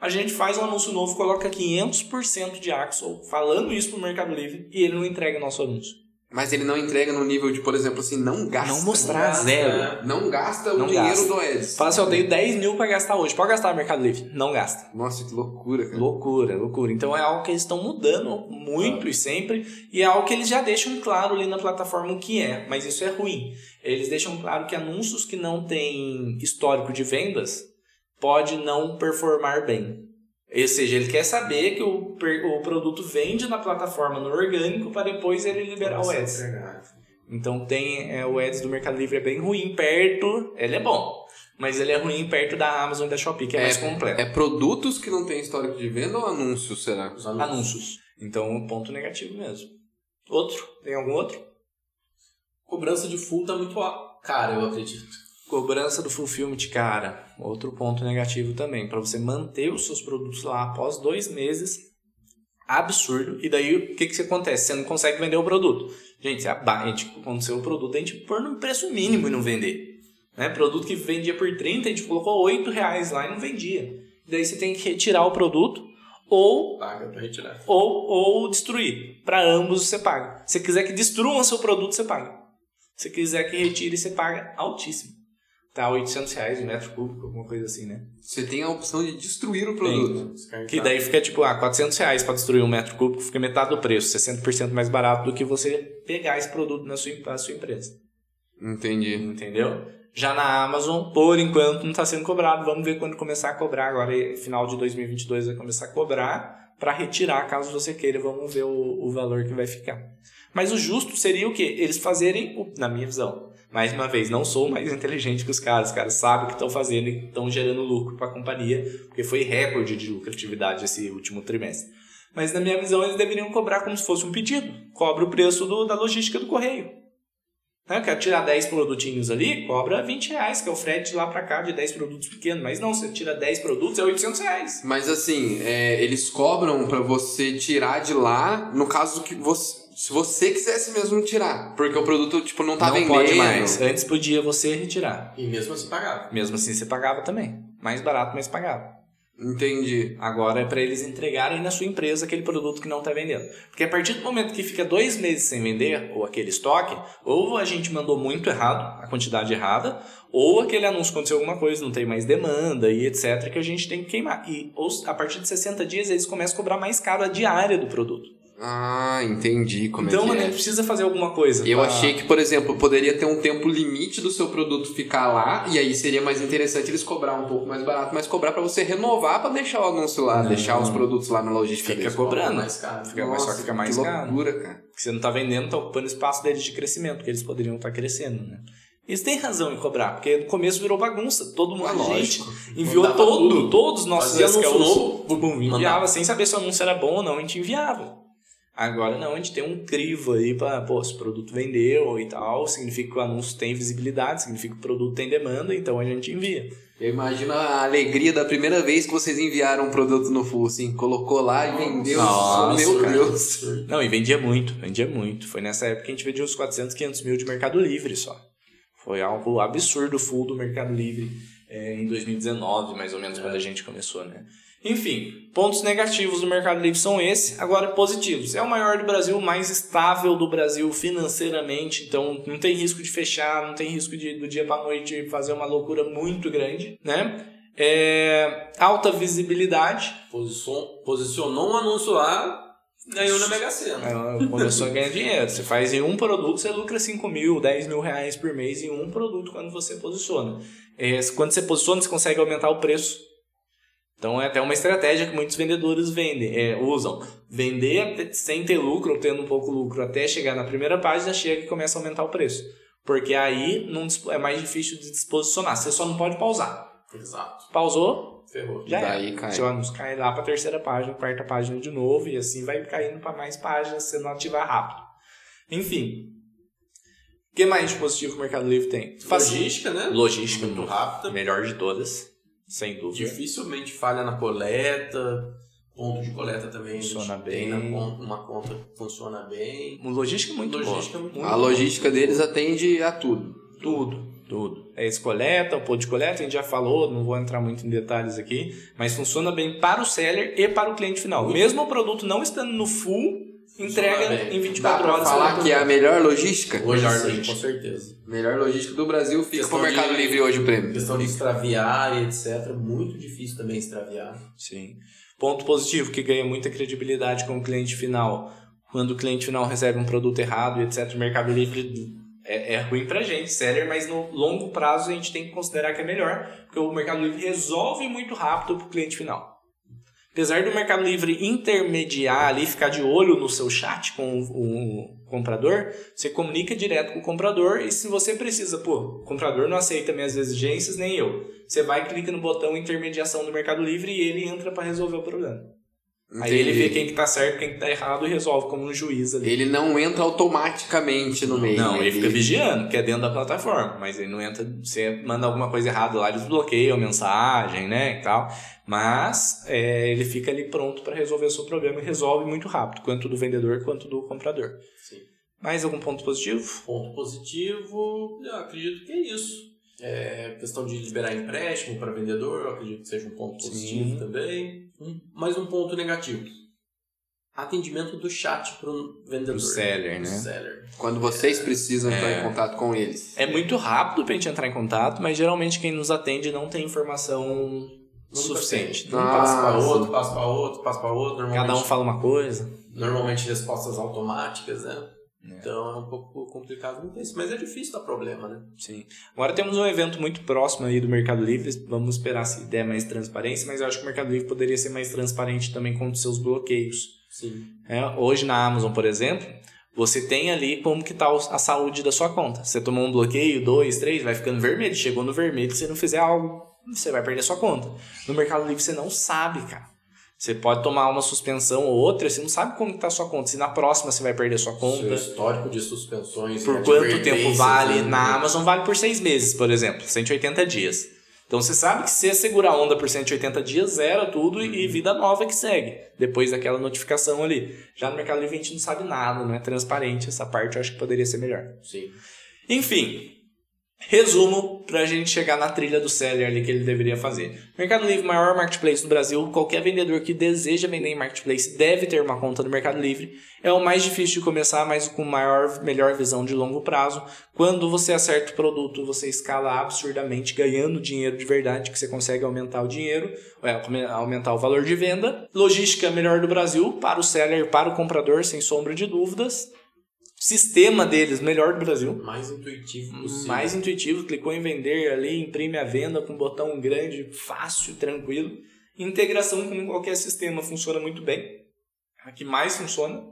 B: A gente faz um anúncio novo, coloca 500% de Axel falando isso pro Mercado Livre e ele não entrega nosso anúncio.
A: Mas ele não entrega no nível de, por exemplo, assim, não gasta.
B: Não mostrar
C: Gasta,
B: zero.
C: né?
A: Não gasta
B: Não
A: o dinheiro
B: gasta.
A: do Ads.
B: Fala assim, eu tenho 10 mil para gastar hoje. Pode gastar no Mercado Livre. Não gasta.
A: Nossa, que loucura, cara.
B: Loucura, loucura. Então é algo que eles estão mudando muito e sempre, e é algo que eles já deixam claro ali na plataforma o que é, mas isso é ruim. Eles deixam claro que anúncios que não têm histórico de vendas pode não performar bem. Ou seja, ele quer saber que o, o produto vende na plataforma no orgânico para depois ele liberar o ads. Então tem é, o ads do Mercado Livre é bem ruim perto, ele é bom, mas ele é ruim perto da Amazon e da Shopee, que é, mais completo.
A: É produtos que não tem histórico de venda ou anúncios, será?
C: Os anúncios.
B: anúncios. Então, um ponto negativo mesmo. Outro? Tem algum outro?
C: Cobrança de full tá muito cara, eu acredito.
B: Cobrança do fulfillment, cara. Outro ponto negativo também. Para você manter os seus produtos lá após dois meses, absurdo. E daí, o que que acontece? Você não consegue vender o produto. Gente, a gente, quando o seu produto, a gente pôr no preço mínimo e não vender. Né? Produto que vendia por 30, a gente colocou 8 reais lá e não vendia. Daí você tem que retirar o produto ou
C: Paga pra retirar.
B: ou, ou destruir. Para ambos você paga. Se quiser que destruam seu produto, você paga. Se quiser que retire, você paga altíssimo. Tá 800 reais o metro cúbico, alguma coisa assim, né?
A: Você tem a opção de destruir o produto.
C: Descartar.
B: Que daí fica tipo, ah, 400 reais para destruir um metro cúbico, fica metade do preço, 60% mais barato do que você pegar esse produto na sua, na sua empresa.
A: Entendi.
B: Entendeu? Já na Amazon, por enquanto, não está sendo cobrado. Vamos ver quando começar a cobrar. Agora, final de 2022, vai começar a cobrar para retirar, caso você queira. Vamos ver o, o valor que vai ficar. Mas o justo seria o quê? Eles fazerem, o- na minha visão, mais uma vez, não sou mais inteligente que os caras. Os caras sabem o que estão fazendo e estão gerando lucro para a companhia, porque foi recorde de lucratividade esse último trimestre. Mas na minha visão, eles deveriam cobrar como se fosse um pedido. Cobra o preço do- da logística do correio. Né? Quer tirar 10 produtinhos ali, cobra 20 reais, que é o frete lá pra cá de 10 produtos pequenos. Mas não, você tira 10 produtos, é 800 reais.
A: Mas assim, é, eles cobram pra você tirar de lá, no caso que você. Se você quisesse mesmo tirar. Porque o produto, tipo, não tá
B: não
A: vendendo.
B: pode mais. Antes podia você retirar.
C: E mesmo assim pagava.
B: Mesmo assim, você pagava também. Mais barato, mas pagava.
A: Entendi.
B: Agora é para eles entregarem na sua empresa aquele produto que não está vendendo. Porque a partir do momento que fica dois meses sem vender, ou aquele estoque, ou a gente mandou muito errado, a quantidade errada, ou aquele anúncio aconteceu alguma coisa, não tem mais demanda e etc., que a gente tem que queimar. E ou, a partir de 60 dias eles começam a cobrar mais caro a diária do produto.
A: Ah, entendi como
B: então,
A: é que
B: mano,
A: é.
B: ele precisa fazer alguma coisa.
A: Eu
B: pra-
A: achei que, por exemplo, poderia ter um tempo limite do seu produto ficar lá, e aí seria mais interessante eles cobrar um pouco mais barato, mas cobrar pra você renovar pra deixar o anúncio lá,
B: Não.
A: deixar os produtos lá na logística
B: Fica
A: deles.
B: cobrando.
C: mais caro.
B: Fica- mas só que fica mais
A: que
B: caro.
A: loucura, cara.
B: que você não está vendendo, está ocupando espaço deles de crescimento, que eles poderiam estar crescendo, né? Eles têm razão em cobrar, porque no começo virou bagunça. Todo mundo,
C: Ah,
B: a gente enviou
C: Mandava
B: todo,
C: tudo.
B: todos os nossos
C: Fazia anúncio
B: SKUs,
C: novo,
B: enviava
C: mandava.
B: sem saber se o anúncio era bom ou não, a gente enviava. Agora não, a gente tem um crivo aí para, pô, se o produto vendeu e tal, significa que o anúncio tem visibilidade, significa que o produto tem demanda, então a gente envia.
A: Eu imagino a alegria da primeira vez que vocês enviaram um produto no Full, assim, colocou lá e vendeu.
B: Nossa,
A: Meu
C: cara.
A: Deus.
B: Não, e vendia muito, vendia muito. Foi nessa época que a gente vendia uns 400, 500 mil de Mercado Livre só. Foi algo absurdo full do Mercado Livre é, em 2019, mais ou menos, quando a gente começou, né? Enfim, pontos negativos do Mercado Livre são esses. Agora, positivos. É o maior do Brasil, o mais estável do Brasil financeiramente. Então, não tem risco de fechar, não tem risco de do dia para noite fazer uma loucura muito grande, né? É, alta visibilidade.
C: Posicionou, posicionou um anúncio lá, ganhou na Mega Sena.
B: Aí começou a ganhar dinheiro. Você faz em um produto, você lucra 5 mil, 10 mil reais por mês em um produto quando você posiciona. É, quando você posiciona, você consegue aumentar o preço. Então é até uma estratégia que muitos vendedores vendem, é, usam. Vender sem ter lucro, ou tendo um pouco lucro, até chegar na primeira página, chega e começa a aumentar o preço. Porque aí não é mais difícil de disposicionar. Você só não pode pausar.
C: Exato.
B: Pausou,
C: Ferrou.
B: já
A: Daí
B: era.
A: cai.
B: Seu anúncio cai lá para a terceira página, quarta página de novo, e assim vai caindo para mais páginas se não ativar rápido. Enfim. O que mais de positivo o Mercado Livre tem?
C: Logística, né?
B: Logística
C: muito rápida.
B: Melhor de todas, sem dúvida.
C: Dificilmente falha na coleta. Ponto de coleta também.
B: Funciona
C: tem
B: bem.
C: na con- uma conta que funciona bem.
B: Logística muito
C: Logística
B: boa.
C: muito
A: A logística deles atende a tudo.
B: Tudo, tudo. É esse coleta, o ponto de coleta, a gente já falou, não vou entrar muito em detalhes aqui, mas funciona bem para o seller e para o cliente final. Mesmo o produto não estando no full, entrega em
A: Dá
B: 24
A: pra
B: horas.
A: falar que é a melhor logística?
C: Hoje
B: Melhor
C: sim,
B: logística.
C: com certeza.
A: Melhor logística do Brasil fica
C: Questão
A: pro Mercado
C: de-
A: Livre hoje o prêmio.
C: Questão de extraviar e etc. Muito difícil também extraviar.
B: Sim. Ponto positivo, que ganha muita credibilidade com o cliente final. Quando o cliente final recebe um produto errado, etc., o Mercado Livre é, é ruim pra gente, seller, mas no longo prazo a gente tem que considerar que é melhor, porque o Mercado Livre resolve muito rápido pro cliente final. Apesar do Mercado Livre intermediar ali, ficar de olho no seu chat com o, o comprador, você comunica direto com o comprador e se você precisa, pô, o comprador não aceita minhas exigências, nem eu. Você vai, clica no botão intermediação do Mercado Livre e ele entra para resolver o problema. Aí ele vê quem que tá certo, quem que tá errado e resolve como um juiz ali.
A: Ele não entra automaticamente no meio.
B: Não, ele fica vigiando, que é dentro da plataforma, mas ele não entra, você manda alguma coisa errada lá, eles bloqueiam a mensagem, né, e tal. Mas é, ele fica ali pronto para resolver o seu problema e resolve muito rápido, quanto do vendedor quanto do comprador.
C: Sim.
B: Mais algum ponto positivo?
C: Ponto positivo, eu acredito que é isso. É, questão de liberar empréstimo para vendedor, eu acredito que seja um ponto positivo Sim. também. Um, mais um ponto negativo. Atendimento do chat para o vendedor. Do
B: seller, né?
C: Seller.
A: Quando vocês é, precisam entrar em é. contato com eles.
B: É muito rápido para a gente entrar em contato, mas geralmente quem nos atende não tem informação suficiente.
C: Um passa para outro, passa para outro, passa para outro.
B: Cada um fala uma coisa.
C: Normalmente respostas automáticas, né? É. Então é um pouco complicado isso, mas é difícil dar problema, né?
B: Sim. Agora temos um evento muito próximo aí do Mercado Livre, vamos esperar se der mais transparência, mas eu acho que o Mercado Livre poderia ser mais transparente também com os seus bloqueios.
C: Sim.
B: É, hoje na Amazon, por exemplo, você tem ali como que está a saúde da sua conta. Você tomou um bloqueio, dois, três, vai ficando vermelho. Chegou no vermelho, se não fizer algo, você vai perder sua conta. No Mercado Livre você não sabe, cara. Você pode tomar uma suspensão ou outra, você não sabe como está a sua conta. Se na próxima você vai perder sua conta. Seu
C: histórico de suspensões.
B: Por quanto tempo vale? Né? Na Amazon vale por seis meses, por exemplo, 180 dias. Então você sabe que se segurar a onda por 180 dias, zera tudo uhum. e vida nova que segue. Depois daquela notificação ali. Já no Mercado Livre a gente não sabe nada, não é transparente. Essa parte eu acho que poderia ser melhor.
C: Sim.
B: Enfim, Resumo para a gente chegar na trilha do seller ali que ele deveria fazer. Mercado Livre, maior marketplace no Brasil. Qualquer vendedor que deseja vender em marketplace deve ter uma conta no Mercado Livre. É o mais difícil de começar, mas com maior, melhor visão de longo prazo. Quando você acerta o produto, você escala absurdamente, ganhando dinheiro de verdade, que você consegue aumentar o dinheiro, é, aumentar o valor de venda. Logística melhor do Brasil para o seller, para o comprador, sem sombra de dúvidas sistema deles melhor do Brasil.
C: Mais intuitivo possível.
B: Mais intuitivo, clicou em vender ali, imprime a venda com um botão grande, fácil, tranquilo. Integração com qualquer sistema funciona muito bem. A que mais funciona.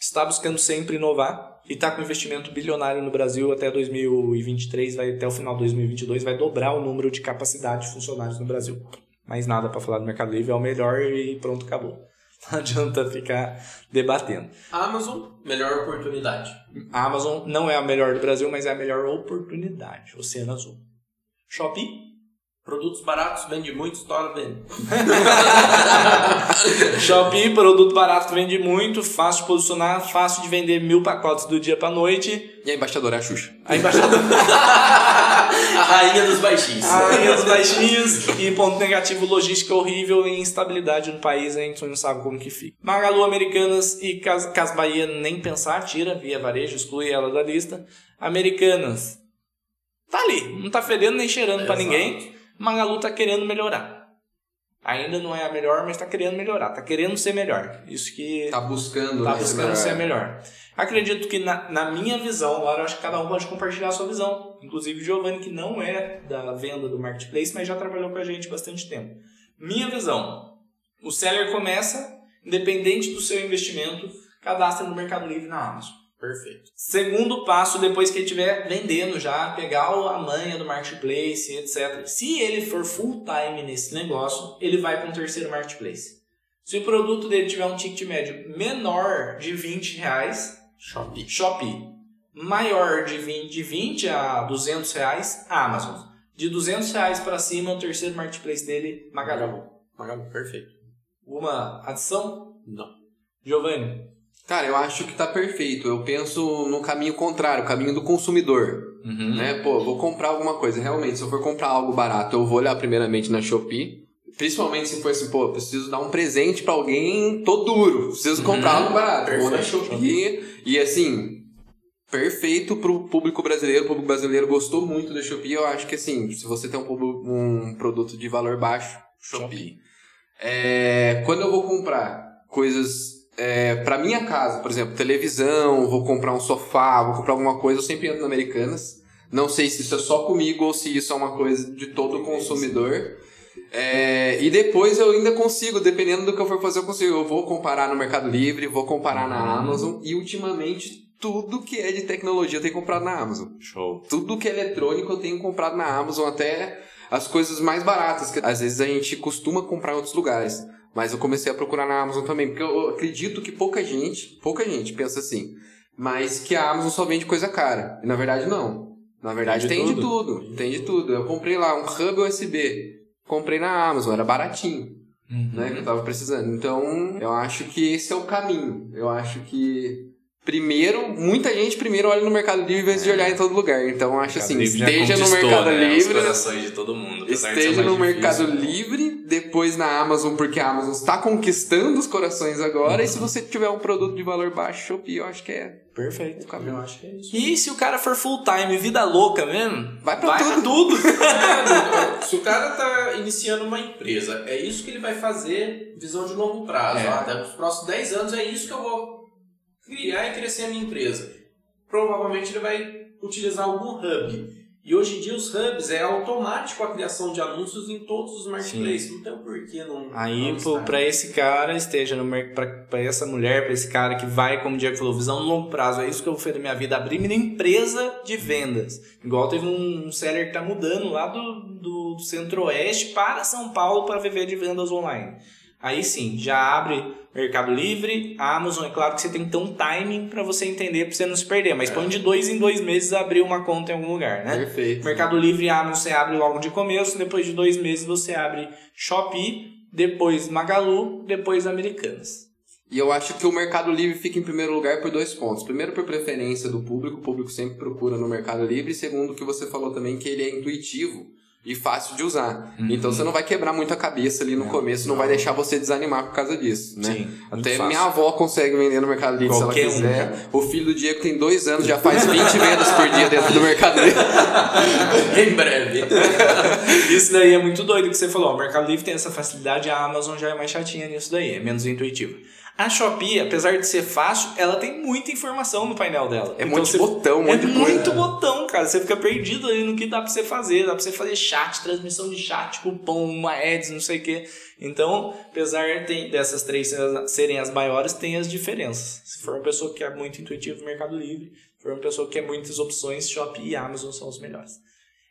B: Está buscando sempre inovar e está com investimento bilionário no Brasil até 2023, vai até o final de 2022 vai dobrar o número de capacidade de funcionários no Brasil. Mais nada para falar do Mercado Livre, é o melhor e pronto, acabou. Não adianta ficar debatendo.
C: Amazon, melhor oportunidade.
B: A Amazon não é a melhor do Brasil, mas é a melhor oportunidade. Oceano Azul. Shopee,
C: Produtos baratos, vende muito, estoura, vende. [LAUGHS]
B: Shopee, produto barato, vende muito, fácil de posicionar, fácil de vender mil pacotes do dia pra noite.
A: E a embaixadora é a Xuxa.
B: A embaixadora. [LAUGHS]
C: rainha dos baixinhos.
B: A rainha dos baixinhos. E ponto negativo, logística horrível e instabilidade no país, a gente não sabe como que fica. Magalu Americanas e Cas, Cas Bahia, nem pensar, tira, via varejo, exclui ela da lista. Americanas. Tá ali, não tá fedendo nem cheirando é, para ninguém Magalu tá querendo melhorar. Ainda não é a melhor, mas está querendo melhorar, está querendo ser melhor. Isso que.
A: Tá buscando,
B: tá buscando ser melhor. Acredito que na, na minha visão, agora acho que cada um pode compartilhar a sua visão. Inclusive o Giovanni, que não é da venda do marketplace, mas já trabalhou com a gente bastante tempo. Minha visão: o seller começa, independente do seu investimento, cadastra no Mercado Livre na Amazon.
C: Perfeito.
B: Segundo passo, depois que ele estiver vendendo já, pegar a manha do marketplace, etc. Se ele for full time nesse negócio, ele vai para um terceiro marketplace. Se o produto dele tiver um ticket médio menor de 20 reais,
C: Shopee.
B: Shopee. Maior de 20, de 20 a 200 reais, Amazon. De 200 reais para cima, o terceiro marketplace dele, Magalu.
C: Magalu, perfeito.
B: Uma adição?
C: Não.
B: Giovanni?
A: Cara, eu acho que tá perfeito. Eu penso no caminho contrário, o caminho do consumidor. Uhum. Né? Pô, vou comprar alguma coisa. Realmente, se eu for comprar algo barato, eu vou olhar primeiramente na Shopee. Principalmente se for assim, pô, preciso dar um presente para alguém, tô duro. Preciso comprar uhum. algo barato. Perfeito. Vou na Shopee. E assim, perfeito pro público brasileiro. O público brasileiro gostou muito da Shopee. Eu acho que assim, se você tem um, um produto de valor baixo, Shopee. Shopee. É, quando eu vou comprar coisas é, para minha casa, por exemplo, televisão, vou comprar um sofá, vou comprar alguma coisa, eu sempre ando na Americanas. Não sei se isso é só comigo ou se isso é uma coisa de todo consumidor. É, e depois eu ainda consigo, dependendo do que eu for fazer, eu consigo. Eu vou comparar no Mercado Livre, vou comparar na. Amazon e ultimamente tudo que é de tecnologia eu tenho comprado na Amazon.
B: Show.
A: Tudo que é eletrônico eu tenho comprado na Amazon, até as coisas mais baratas, que às vezes a gente costuma comprar em outros lugares. Mas eu comecei a procurar na Amazon também, porque eu acredito que pouca gente, pouca gente pensa assim, mas que a Amazon só vende coisa cara. E na verdade não. Na verdade tem, de, tem tudo. de tudo. Tem de tudo. Eu comprei lá um hub USB. Comprei na Amazon, era baratinho. Uhum. Né, que eu tava precisando. Então, eu acho que esse é o caminho. Eu acho que primeiro, muita gente primeiro olha no Mercado Livre em vez de olhar em todo lugar. Então acho assim, esteja no Mercado
B: né, Os
A: Livre,
B: corações de todo mundo.
A: esteja no
B: difícil.
A: Mercado Livre, depois na Amazon, porque a Amazon está conquistando os corações agora. E se você tiver um produto de valor baixo, Shopee, eu acho que é
B: Perfeito.
A: o caminho.
C: Eu acho que é isso.
B: E se o cara for full time, vida louca mesmo,
A: Vai pra
B: vai
A: tudo.
B: tudo. [LAUGHS]
C: Se o cara tá iniciando uma empresa, é isso que ele vai fazer, visão de longo prazo.
B: É.
C: Ah, até nos próximos 10 anos é isso que eu vou criar e crescer a minha empresa. Provavelmente ele vai utilizar algum hub. E hoje em dia os hubs é automático a criação de anúncios em todos os marketplaces. Não tem porquê não.
B: Aí, pra esse cara, esteja no mercado, pra, pra essa mulher, pra esse cara que vai, como o Diego falou, visão no longo prazo, é isso que eu vou fazer da minha vida, abrir minha empresa de vendas. Igual teve um, um seller que tá mudando lá do, do Centro-Oeste para São Paulo para viver de vendas online. Aí sim, já abre Mercado Livre, Amazon, é claro que você tem que ter um timing pra você entender, pra você não se perder, mas põe de dois em dois meses abrir uma conta em algum lugar, né?
A: Perfeito.
B: Mercado Livre e Amazon você abre logo de começo, depois de dois meses você abre Shopee, depois Magalu, depois Americanas.
A: E eu acho que o Mercado Livre fica em primeiro lugar por dois pontos. Primeiro, por preferência do público, o público sempre procura no Mercado Livre. E segundo, que você falou também que ele é intuitivo e fácil de usar.
B: Uhum.
A: Então você não vai quebrar muito a cabeça ali no começo, não, vai deixar você desanimar por causa disso, né?
B: Sim,
A: Até
B: fácil.
A: minha avó consegue vender no Mercado Livre
B: um.
A: se ela quiser. O filho do Diego tem dois anos, já faz 20 vendas por dia dentro do Mercado Livre. [LAUGHS]
C: em breve. [LAUGHS]
B: Isso daí é muito doido que você falou. O Mercado Livre tem essa facilidade, a Amazon já é mais chatinha nisso daí, é menos intuitivo. A Shopee, apesar de ser fácil, ela tem muita informação no painel dela.
A: É
B: Então
A: muito
B: você-
A: botão,
B: É
A: muito coisa.
B: muito botão, cara. Você fica perdido ali no que dá pra você fazer. Dá pra você fazer chat, transmissão de chat, cupom, uma ads, não sei o quê. Então, apesar de- dessas três serem as maiores, tem as diferenças. Se for uma pessoa que é muito intuitivo, Mercado Livre. Se for uma pessoa que quer muitas opções, Shopee e Amazon são os melhores.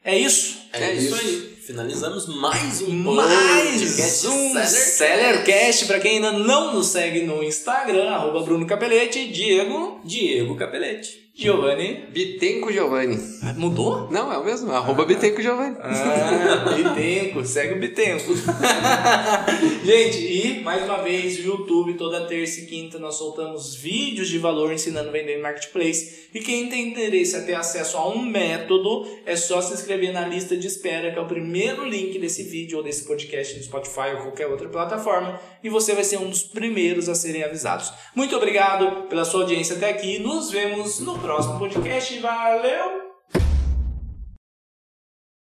B: É isso.
C: É,
A: É
C: isso
A: isso.
C: aí. Finalizamos mais um
B: Mais
C: podcast
B: um
C: Sellercast.
B: Sellercast. Pra quem ainda não nos segue no Instagram, arroba Bruno Capelete, Diego,
C: Diego Capelete.
B: Giovanni.
A: Bitenco Giovanni.
B: Mudou?
A: Não, é o mesmo. Arroba Bitenco Giovanni.
B: Ah, Bitenco, segue o Bitenco. [LAUGHS] Gente, e mais uma vez, o YouTube, toda terça e quinta nós soltamos vídeos de valor ensinando a vender em Marketplace. E quem tem interesse a ter acesso a um método, é só se inscrever na lista de espera, que é o primeiro link desse vídeo ou desse podcast no Spotify ou qualquer outra plataforma. E você vai ser um dos primeiros a serem avisados. Muito obrigado pela sua audiência até aqui. Nos vemos no próximo podcast. Valeu!